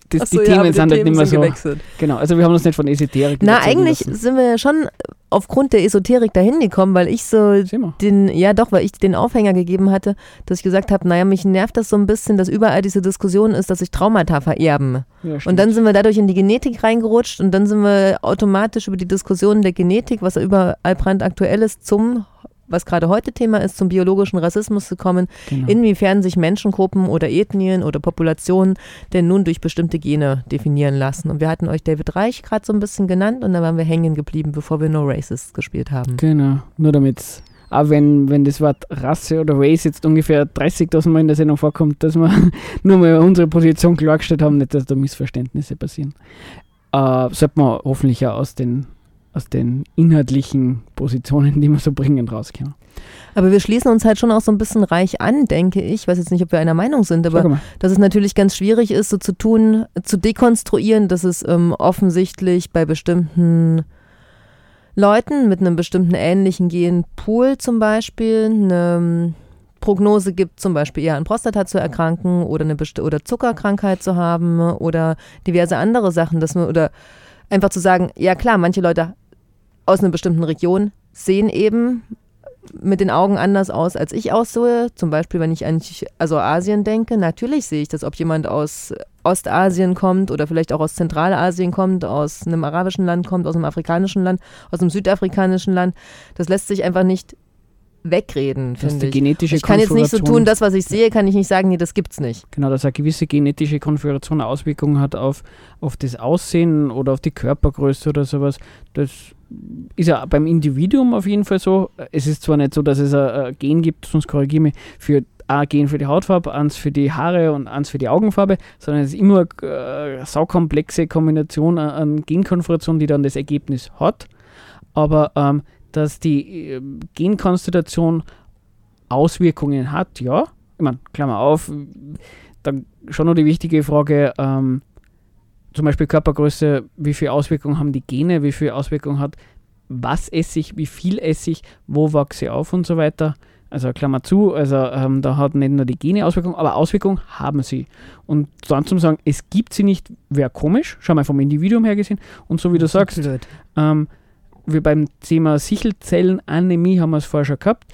[SPEAKER 2] Das,
[SPEAKER 1] so,
[SPEAKER 2] die
[SPEAKER 1] ja,
[SPEAKER 2] Themen sind halt nicht mehr so.
[SPEAKER 1] gewechselt.
[SPEAKER 2] Genau, also wir haben uns nicht von Esoterik
[SPEAKER 1] Na, eigentlich
[SPEAKER 2] lassen.
[SPEAKER 1] sind wir ja schon aufgrund der Esoterik dahin gekommen, weil ich so den, ja doch, weil ich den Aufhänger gegeben hatte, dass ich gesagt habe, naja, mich nervt das so ein bisschen, dass überall diese Diskussion ist, dass sich Traumata vererben.
[SPEAKER 2] Ja,
[SPEAKER 1] Und dann sind wir dadurch in die Genetik reingerutscht und dann sind wir automatisch über die Diskussion der Genetik, was überall brandaktuell ist, zum, was gerade heute Thema ist, zum biologischen Rassismus gekommen.
[SPEAKER 2] genau.
[SPEAKER 1] Inwiefern sich Menschengruppen oder Ethnien oder Populationen denn nun durch bestimmte Gene definieren lassen. Und wir hatten euch David Reich gerade so ein bisschen genannt und da waren wir hängen geblieben, bevor wir No Racist gespielt haben.
[SPEAKER 2] Genau, nur damit, auch wenn, wenn das Wort Rasse oder Race jetzt ungefähr 30.000 Mal in der Sendung vorkommt, dass wir nur mal unsere Position klargestellt haben, nicht, dass da Missverständnisse passieren. Äh, sollte man hoffentlich ja aus den, aus den inhaltlichen Positionen, die wir so bringen, rauskommen.
[SPEAKER 1] Aber wir schließen uns halt schon auch so ein bisschen reich an, denke ich. Ich weiß jetzt nicht, ob wir einer Meinung sind, aber dass es natürlich ganz schwierig ist, so zu tun, zu dekonstruieren, dass es ähm, offensichtlich bei bestimmten Leuten mit einem bestimmten ähnlichen Genpool zum Beispiel eine Prognose gibt, zum Beispiel eher an Prostata zu erkranken oder eine besti- oder Zuckerkrankheit zu haben oder diverse andere Sachen, dass man oder einfach zu sagen, ja klar, manche Leute aus einer bestimmten Region sehen eben mit den Augen anders aus, als ich aussehe. Zum Beispiel, wenn ich an also Asien denke, natürlich sehe ich das, ob jemand aus Ostasien kommt oder vielleicht auch aus Zentralasien kommt, aus einem arabischen Land kommt, aus einem afrikanischen Land, aus einem südafrikanischen Land. Das lässt sich einfach nicht wegreden, finde ich.
[SPEAKER 2] genetische
[SPEAKER 1] Ich kann jetzt nicht so tun, das, was ich sehe, kann ich nicht sagen, nee, das gibt's nicht.
[SPEAKER 2] Genau, dass eine gewisse genetische Konfiguration eine Auswirkung hat auf, auf das Aussehen oder auf die Körpergröße oder sowas. Das ist ja beim Individuum auf jeden Fall so. Es ist zwar nicht so, dass es ein, Gen gibt, sonst korrigiere mich, für ein Gen für die Hautfarbe, eins für die Haare und eins für die Augenfarbe, sondern es ist immer äh, eine saukomplexe Kombination an, an Genkonfigurationen, die dann das Ergebnis hat. Aber ähm, dass die äh, Genkonstellation Auswirkungen hat, ja. Ich meine, Klammer auf, dann schon noch die wichtige Frage, ähm, zum Beispiel Körpergröße, wie viel Auswirkungen haben die Gene, wie viel Auswirkungen hat, was esse ich, wie viel esse ich, wo wachse ich auf und so weiter. Also Klammer zu, also ähm, da hat nicht nur die Gene Auswirkungen, aber Auswirkungen haben sie. Und dann zum sagen, es gibt sie nicht, wäre komisch, schau mal vom Individuum her gesehen. Und so wie du sagst, ähm, wir beim Thema Sichelzellenanämie haben wir es vorher schon gehabt.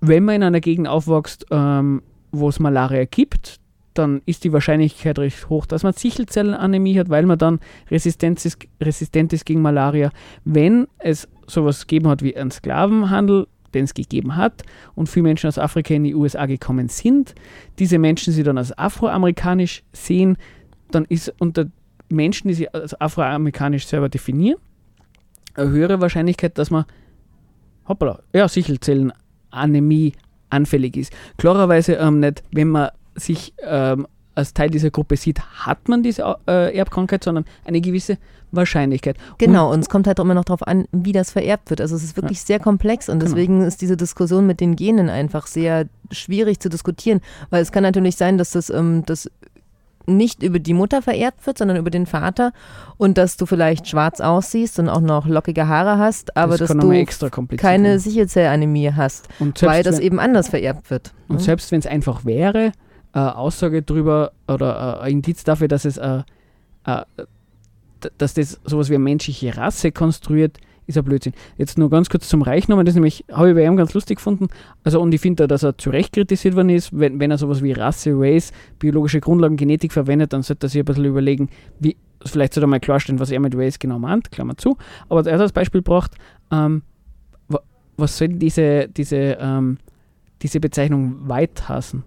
[SPEAKER 2] Wenn man in einer Gegend aufwächst, ähm, wo es Malaria gibt, dann ist die Wahrscheinlichkeit recht hoch, dass man Sichelzellenanämie hat, weil man dann resistent ist, resistent ist gegen Malaria. Wenn es sowas gegeben hat wie einen Sklavenhandel, den es gegeben hat und viele Menschen aus Afrika in die USA gekommen sind, diese Menschen sie dann als afroamerikanisch sehen, dann ist unter Menschen, die sich als afroamerikanisch selber definieren, eine höhere Wahrscheinlichkeit, dass man hoppala, ja, Sichelzellenanämie anfällig ist. Klarerweise ähm, nicht, wenn man sich ähm, als Teil dieser Gruppe sieht, hat man diese äh, Erbkrankheit, sondern eine gewisse Wahrscheinlichkeit.
[SPEAKER 1] Genau, und es kommt halt immer noch darauf an, wie das vererbt wird. Also es ist wirklich sehr komplex und
[SPEAKER 2] Genau.
[SPEAKER 1] deswegen ist diese Diskussion mit den Genen einfach sehr schwierig zu diskutieren, weil es kann natürlich sein, dass das, ähm, das nicht über die Mutter vererbt wird, sondern über den Vater und dass du vielleicht schwarz aussiehst und auch noch lockige Haare hast, aber
[SPEAKER 2] das
[SPEAKER 1] dass du keine. Sichelzellanämie hast,
[SPEAKER 2] Und
[SPEAKER 1] weil das eben anders vererbt wird.
[SPEAKER 2] Und
[SPEAKER 1] ne?
[SPEAKER 2] selbst wenn es einfach wäre, äh, Aussage darüber oder äh, ein Indiz dafür, dass es äh, äh, dass das sowas wie eine menschliche Rasse konstruiert, ist ein Blödsinn. Jetzt nur ganz kurz zum Reich nochmal, das nämlich habe ich bei ihm ganz lustig gefunden. Also und ich finde da, dass er zu Recht kritisiert worden ist, wenn, wenn er sowas wie Rasse, Race, biologische Grundlagen, Genetik verwendet, dann sollte er sich ein bisschen überlegen, wie, vielleicht sollte er mal klarstellen, was er mit Race genau meint, Klammer zu. Aber er hat als Beispiel gebracht, ähm, wa- was soll diese, diese, ähm, diese Bezeichnung White hassen?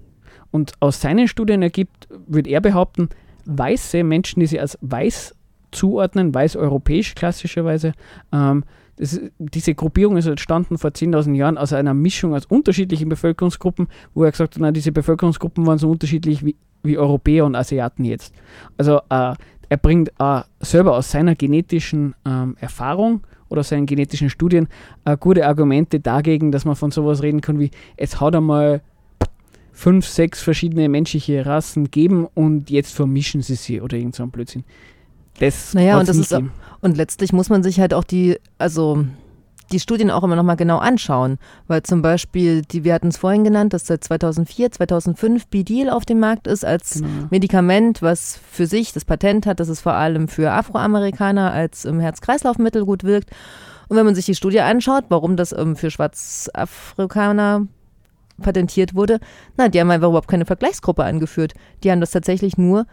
[SPEAKER 2] Und aus seinen Studien ergibt, würde er behaupten, weiße Menschen, die sie als weiß zuordnen, weiß-europäisch klassischerweise, ähm, das, diese Gruppierung ist entstanden vor 10.000 Jahren aus einer Mischung aus unterschiedlichen Bevölkerungsgruppen, wo er gesagt hat, na, diese Bevölkerungsgruppen waren so unterschiedlich wie, wie Europäer und Asiaten jetzt. Also äh, er bringt äh, selber aus seiner genetischen ähm, Erfahrung oder seinen genetischen Studien äh, gute Argumente dagegen, dass man von sowas reden kann wie, es hat einmal fünf, sechs verschiedene menschliche Rassen geben und jetzt vermischen sie sie oder irgend so ein Blödsinn. Das
[SPEAKER 1] Naja, und das ist
[SPEAKER 2] gegeben.
[SPEAKER 1] Und letztlich muss man sich halt auch die, also die Studien auch immer nochmal genau anschauen, weil zum Beispiel, die, wir hatten es vorhin genannt, dass seit 2004, 2005 Bidil auf dem Markt ist als
[SPEAKER 2] Genau.
[SPEAKER 1] Medikament, was für sich das Patent hat, dass es vor allem für Afroamerikaner als ähm, Herz-Kreislauf-Mittel gut wirkt. Und wenn man sich die Studie anschaut, warum das ähm, für Schwarzafrikaner patentiert wurde, na, die haben einfach überhaupt keine Vergleichsgruppe angeführt. Die haben das tatsächlich nur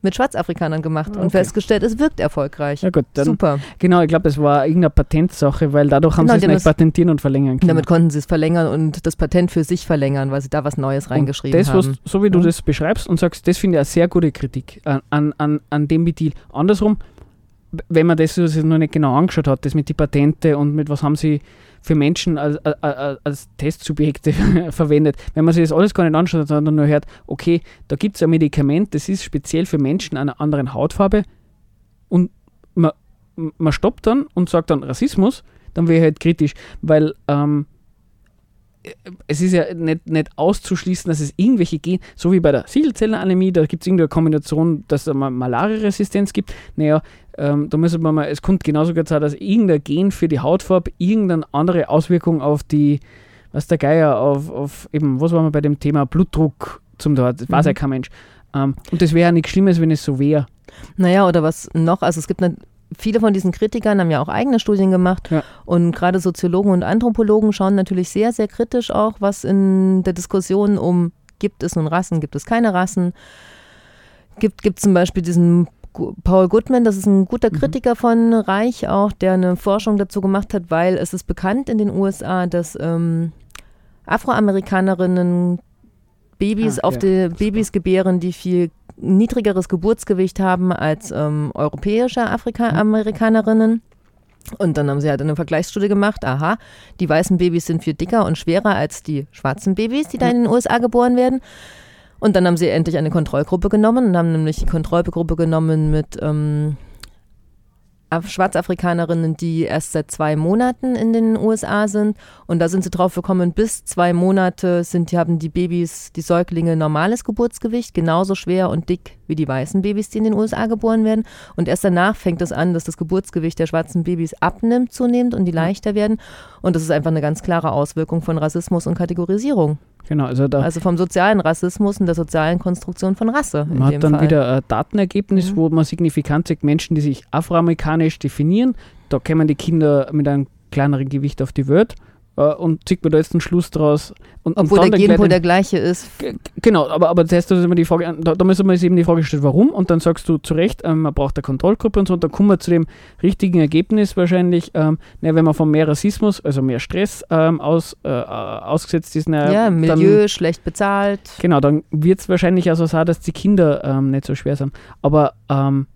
[SPEAKER 1] mit Schwarzafrikanern gemacht und
[SPEAKER 2] Okay.
[SPEAKER 1] festgestellt, es wirkt erfolgreich.
[SPEAKER 2] Ja gut, dann,
[SPEAKER 1] Super.
[SPEAKER 2] genau, ich glaube, das war irgendeine Patentsache, weil dadurch haben
[SPEAKER 1] Genau,
[SPEAKER 2] sie es nicht patentieren und verlängern
[SPEAKER 1] Und
[SPEAKER 2] können.
[SPEAKER 1] damit konnten sie es verlängern und das Patent für sich verlängern, weil sie da was Neues reingeschrieben
[SPEAKER 2] das, was,
[SPEAKER 1] haben.
[SPEAKER 2] so wie du das beschreibst und sagst, das finde ich eine sehr gute Kritik an, an, an, an dem Deal. Andersrum, wenn man das sich noch nicht genau angeschaut hat, das mit den Patente und mit was haben sie für Menschen als, als, als Testsubjekte verwendet, wenn man sich das alles gar nicht anschaut, sondern nur hört, okay, da gibt es ein Medikament, das ist speziell für Menschen einer anderen Hautfarbe und man, man stoppt dann und sagt dann Rassismus, dann wäre ich halt kritisch, weil ähm, es ist ja nicht, nicht auszuschließen, dass es irgendwelche Gen, so wie bei der Sichelzellenanämie, da gibt es irgendeine Kombination, dass es mal Malaria-Resistenz gibt. Naja, ähm, da müssen wir mal, es kommt genauso gut sein, dass irgendein Gen für die Hautfarbe irgendeine andere Auswirkung auf die, was der Geier, auf, auf eben, was war wir bei dem Thema Blutdruck zum dort, das weiß
[SPEAKER 1] Mhm.
[SPEAKER 2] ja kein Mensch. Ähm, und das wäre ja nichts Schlimmes, wenn es so wäre.
[SPEAKER 1] Naja, oder was noch? Also es gibt ne, viele von diesen Kritikern haben ja auch eigene Studien gemacht
[SPEAKER 2] Ja.
[SPEAKER 1] und gerade Soziologen und Anthropologen schauen natürlich sehr, sehr kritisch auch, was in der Diskussion um gibt es nun Rassen, gibt es keine Rassen. Gibt, gibt zum Beispiel diesen Paul Goodman, das ist ein guter
[SPEAKER 2] Mhm.
[SPEAKER 1] Kritiker von Reich auch, der eine Forschung dazu gemacht hat, weil es ist bekannt in den USA, dass ähm, Afroamerikanerinnen Babys
[SPEAKER 2] Ah,
[SPEAKER 1] auf
[SPEAKER 2] ja,
[SPEAKER 1] die. Babys gebären, die viel niedrigeres Geburtsgewicht haben als ähm, europäische
[SPEAKER 2] Mhm.
[SPEAKER 1] Afrika-Amerikanerinnen. Und dann haben sie halt eine Vergleichsstudie gemacht. Aha, die weißen Babys sind viel dicker und schwerer als die schwarzen Babys, die da in den USA geboren werden. Und dann haben sie endlich eine Kontrollgruppe genommen und haben nämlich die Kontrollgruppe genommen mit ähm, Schwarzafrikanerinnen, die erst seit zwei Monaten in den USA sind. Und da sind sie drauf gekommen, bis zwei Monate sind, die haben die Babys, die Säuglinge normales Geburtsgewicht, genauso schwer und dick wie die weißen Babys, die in den USA geboren werden. Und erst danach fängt es an, dass das Geburtsgewicht der schwarzen Babys abnimmt zunehmend und die leichter werden. Und das ist einfach eine ganz klare Auswirkung von Rassismus und Kategorisierung.
[SPEAKER 2] Genau, also da
[SPEAKER 1] Also vom sozialen Rassismus und der sozialen Konstruktion von Rasse.
[SPEAKER 2] Man hat dann
[SPEAKER 1] Fall.
[SPEAKER 2] wieder ein Datenergebnis,
[SPEAKER 1] Mhm.
[SPEAKER 2] wo man signifikant sagt, Menschen, die sich afroamerikanisch definieren, da kommen die Kinder mit einem kleineren Gewicht auf die Welt und zieht man da jetzt einen Schluss draus. Und,
[SPEAKER 1] Obwohl
[SPEAKER 2] und dann
[SPEAKER 1] der Genpool der gleiche ist.
[SPEAKER 2] Genau, aber, aber zuerst ist immer die Frage, da, da müssen wir uns eben die Frage stellen, warum? Und dann sagst du zu Recht, ähm, man braucht eine Kontrollgruppe und so, und dann kommen wir zu dem richtigen Ergebnis wahrscheinlich, ähm, na, wenn man von mehr Rassismus, also mehr Stress ähm, aus, äh, äh, ausgesetzt ist, na,
[SPEAKER 1] Ja,
[SPEAKER 2] dann-
[SPEAKER 1] Milieu, schlecht bezahlt.
[SPEAKER 2] Genau, dann wird es wahrscheinlich also sein, dass die Kinder ähm, nicht so schwer sind. Aber, ähm,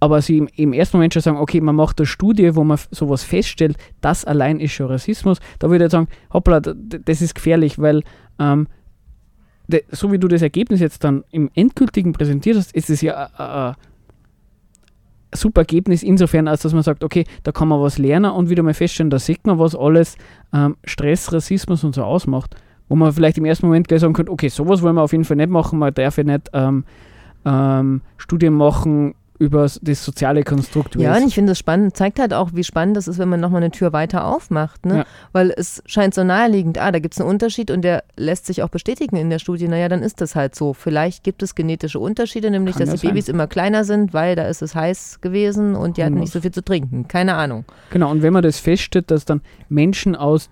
[SPEAKER 2] aber sie im, im ersten Moment schon sagen, okay, man macht eine Studie, wo man sowas feststellt, das allein ist schon Rassismus. Da würde ich sagen, hoppla, das ist gefährlich, weil ähm, de, so wie du das Ergebnis jetzt dann im endgültigen präsentiert hast, ist es ja ein super Ergebnis insofern, als dass man sagt, okay, da kann man was lernen und wieder mal feststellen, da sieht man, was alles ähm, Stress, Rassismus und so ausmacht wo man vielleicht im ersten Moment gleich sagen könnte, okay, sowas wollen wir auf jeden Fall nicht machen, man darf ja nicht ähm, ähm, Studien machen über das soziale Konstrukt.
[SPEAKER 1] Ja, und ich finde es spannend, zeigt halt auch, wie spannend es ist, wenn man nochmal eine Tür weiter aufmacht. Ne?
[SPEAKER 2] Ja.
[SPEAKER 1] Weil es scheint so naheliegend, ah, da gibt es einen Unterschied und der lässt sich auch bestätigen in der Studie. Naja, dann ist das halt so. Vielleicht gibt es genetische Unterschiede, nämlich
[SPEAKER 2] Kann
[SPEAKER 1] dass
[SPEAKER 2] ja
[SPEAKER 1] die Babys
[SPEAKER 2] sein.
[SPEAKER 1] immer kleiner sind, weil da ist es heiß gewesen und die hatten
[SPEAKER 2] Who
[SPEAKER 1] nicht so viel zu trinken. Keine Ahnung.
[SPEAKER 2] Genau, und wenn man das feststellt, dass dann Menschen aus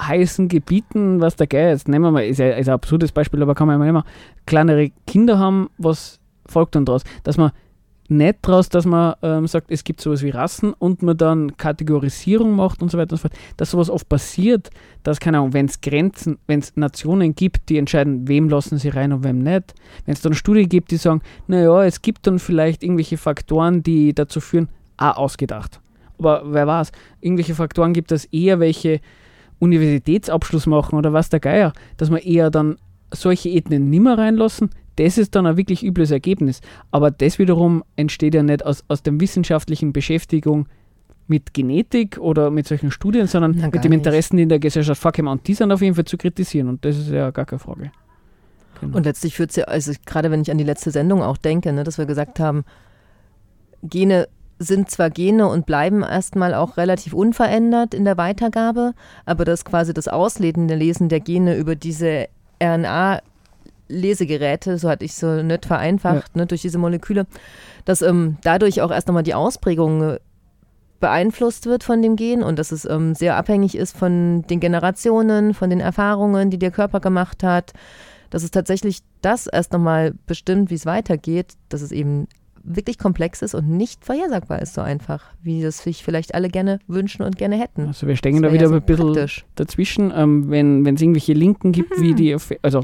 [SPEAKER 2] heißen Gebieten, was der Geil, jetzt nehmen wir mal, ist ja ist ein absurdes Beispiel, aber kann man mal nehmen, kleinere Kinder haben, was folgt dann daraus? Dass man nicht daraus, dass man ähm, sagt, es gibt sowas wie Rassen und man dann Kategorisierung macht und so weiter und so fort, dass sowas oft passiert, dass, keine Ahnung, wenn es Grenzen, wenn es Nationen gibt, die entscheiden, wem lassen sie rein und wem nicht, wenn es dann Studien gibt, die sagen, naja, es gibt dann vielleicht irgendwelche Faktoren, die dazu führen, auch ausgedacht. Aber wer weiß, irgendwelche Faktoren gibt es eher, welche Universitätsabschluss machen oder was der Geier, dass man eher dann solche Ethnien nimmer reinlassen, das ist dann ein wirklich übles Ergebnis. Aber das wiederum entsteht ja nicht aus, aus der wissenschaftlichen Beschäftigung mit Genetik oder mit solchen Studien, sondern
[SPEAKER 1] Na,
[SPEAKER 2] mit
[SPEAKER 1] nicht.
[SPEAKER 2] Interessen, die in der Gesellschaft vorkommen. Und die sind auf jeden Fall zu kritisieren und das ist ja gar keine Frage. Genau.
[SPEAKER 1] Und letztlich führt es ja, also gerade wenn ich an die letzte Sendung auch denke, ne, dass wir gesagt haben, Gene sind zwar Gene und bleiben erstmal auch relativ unverändert in der Weitergabe, aber dass quasi das ausledende Lesen der Gene über diese RNA-Lesegeräte, so hatte ich so nicht vereinfacht, ne, durch diese Moleküle, dass ähm, dadurch auch erst nochmal die Ausprägung äh, beeinflusst wird von dem Gen und dass es ähm, sehr abhängig ist von den Generationen, von den Erfahrungen, die der Körper gemacht hat, dass es tatsächlich das erst nochmal bestimmt, wie es weitergeht, dass es eben wirklich komplex ist und nicht vorhersagbar ist so einfach, wie das sich vielleicht alle gerne wünschen und gerne hätten.
[SPEAKER 2] Also wir stecken da wieder
[SPEAKER 1] ja so
[SPEAKER 2] ein bisschen
[SPEAKER 1] praktisch.
[SPEAKER 2] dazwischen, ähm, wenn es irgendwelche Linken gibt, wie die, auf- also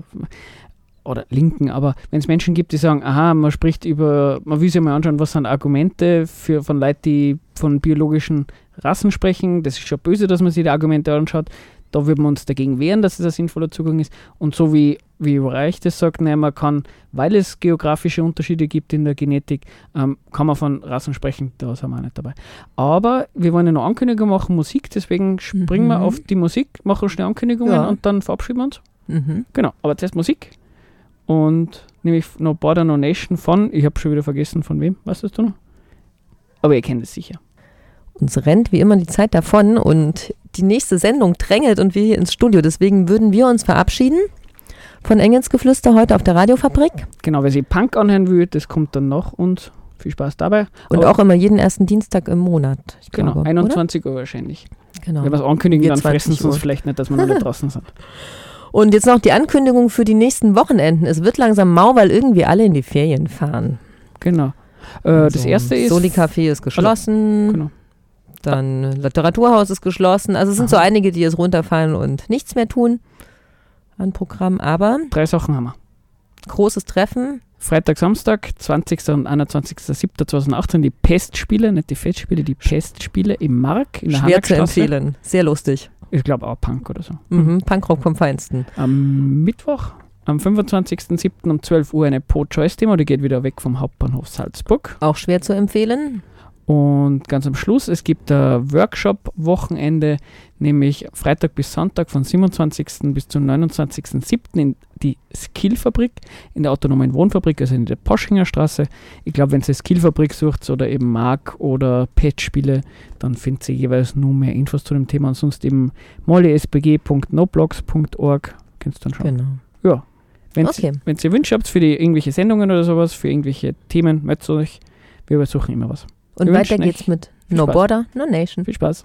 [SPEAKER 2] oder Linken, aber wenn es Menschen gibt, die sagen, aha, man spricht über, man will sich mal anschauen, was sind Argumente für, von Leuten, die von biologischen Rassen sprechen, das ist schon böse, dass man sich die Argumente anschaut, da würden wir uns dagegen wehren, dass es ein sinnvoller Zugang ist und so wie, wie Reich das sagt, ne, man kann, weil es geografische Unterschiede gibt in der Genetik, ähm, kann man von Rassen sprechen, da sind wir auch nicht dabei. Aber wir wollen ja noch Ankündigungen machen, Musik, deswegen springen wir
[SPEAKER 1] Mhm.
[SPEAKER 2] auf die Musik, machen schnell Ankündigungen
[SPEAKER 1] Ja.
[SPEAKER 2] und dann verabschieden wir uns.
[SPEAKER 1] Mhm.
[SPEAKER 2] Genau, aber zuerst Musik. Und nämlich noch Border No Nation von, ich habe schon wieder vergessen von wem, weißt du noch? Aber ihr kennt es sicher.
[SPEAKER 1] Uns rennt wie immer die Zeit davon und die nächste Sendung drängelt und wir hier ins Studio. Deswegen würden wir uns verabschieden von Engelsgeflüster heute auf der Radiofabrik
[SPEAKER 2] Genau, wer sich Punk anhören will, das kommt dann noch und viel Spaß dabei.
[SPEAKER 1] und
[SPEAKER 2] Aber-
[SPEAKER 1] auch immer jeden ersten Dienstag im Monat. Ich
[SPEAKER 2] Genau,
[SPEAKER 1] glaube,
[SPEAKER 2] 21 Uhr wahrscheinlich.
[SPEAKER 1] Oder? Genau.
[SPEAKER 2] Wenn wir es ankündigen,
[SPEAKER 1] Wir
[SPEAKER 2] dann fressen
[SPEAKER 1] 20
[SPEAKER 2] sie uns vielleicht nicht, dass wir noch nicht draußen sind.
[SPEAKER 1] Und jetzt noch die Ankündigung für die nächsten Wochenenden. Es wird langsam mau, weil irgendwie alle in die Ferien fahren.
[SPEAKER 2] Genau. Äh, das
[SPEAKER 1] Also,
[SPEAKER 2] erste ist.
[SPEAKER 1] Soli-Café ist geschlossen.
[SPEAKER 2] genau.
[SPEAKER 1] Dann Literaturhaus ist geschlossen. Also es sind so einige, die jetzt runterfallen und nichts mehr tun an Programm. Aber
[SPEAKER 2] Drei Sachen haben wir.
[SPEAKER 1] großes Treffen.
[SPEAKER 2] Freitag, Samstag, 20. und 21.07.2018 die Pestspiele, nicht die Festspiele, die Pestspiele im Mark in der
[SPEAKER 1] Schwer zu empfehlen. Sehr lustig.
[SPEAKER 2] Ich glaube auch Punk oder so.
[SPEAKER 1] Mhm. Punkrock vom Feinsten.
[SPEAKER 2] Am Mittwoch, am 25.07. um 12 Uhr eine Po-Choice-Demo, die geht wieder weg vom Hauptbahnhof Salzburg.
[SPEAKER 1] Auch schwer zu empfehlen.
[SPEAKER 2] Und ganz am Schluss, es gibt ein Workshop-Wochenende, nämlich Freitag bis Sonntag von 27. bis zum 29.07. in die Skillfabrik, in der autonomen Wohnfabrik, also in der Poschinger Straße. Ich glaube, wenn Sie Skillfabrik sucht oder eben Mark oder Pet-Spiele, dann findet Sie jeweils nur mehr Infos zu dem Thema und sonst eben mollysbg.noblogs.org. Kannst du dann schauen.
[SPEAKER 1] Genau.
[SPEAKER 2] Wenn,
[SPEAKER 1] Okay.
[SPEAKER 2] Ihr Wünsche habt für die irgendwelche Sendungen oder sowas, für irgendwelche Themen, meldet euch. Wir übersuchen immer was.
[SPEAKER 1] Und
[SPEAKER 2] Wir
[SPEAKER 1] weiter geht's mit No
[SPEAKER 2] Spaß.
[SPEAKER 1] Border, No Nation.
[SPEAKER 2] Viel Spaß.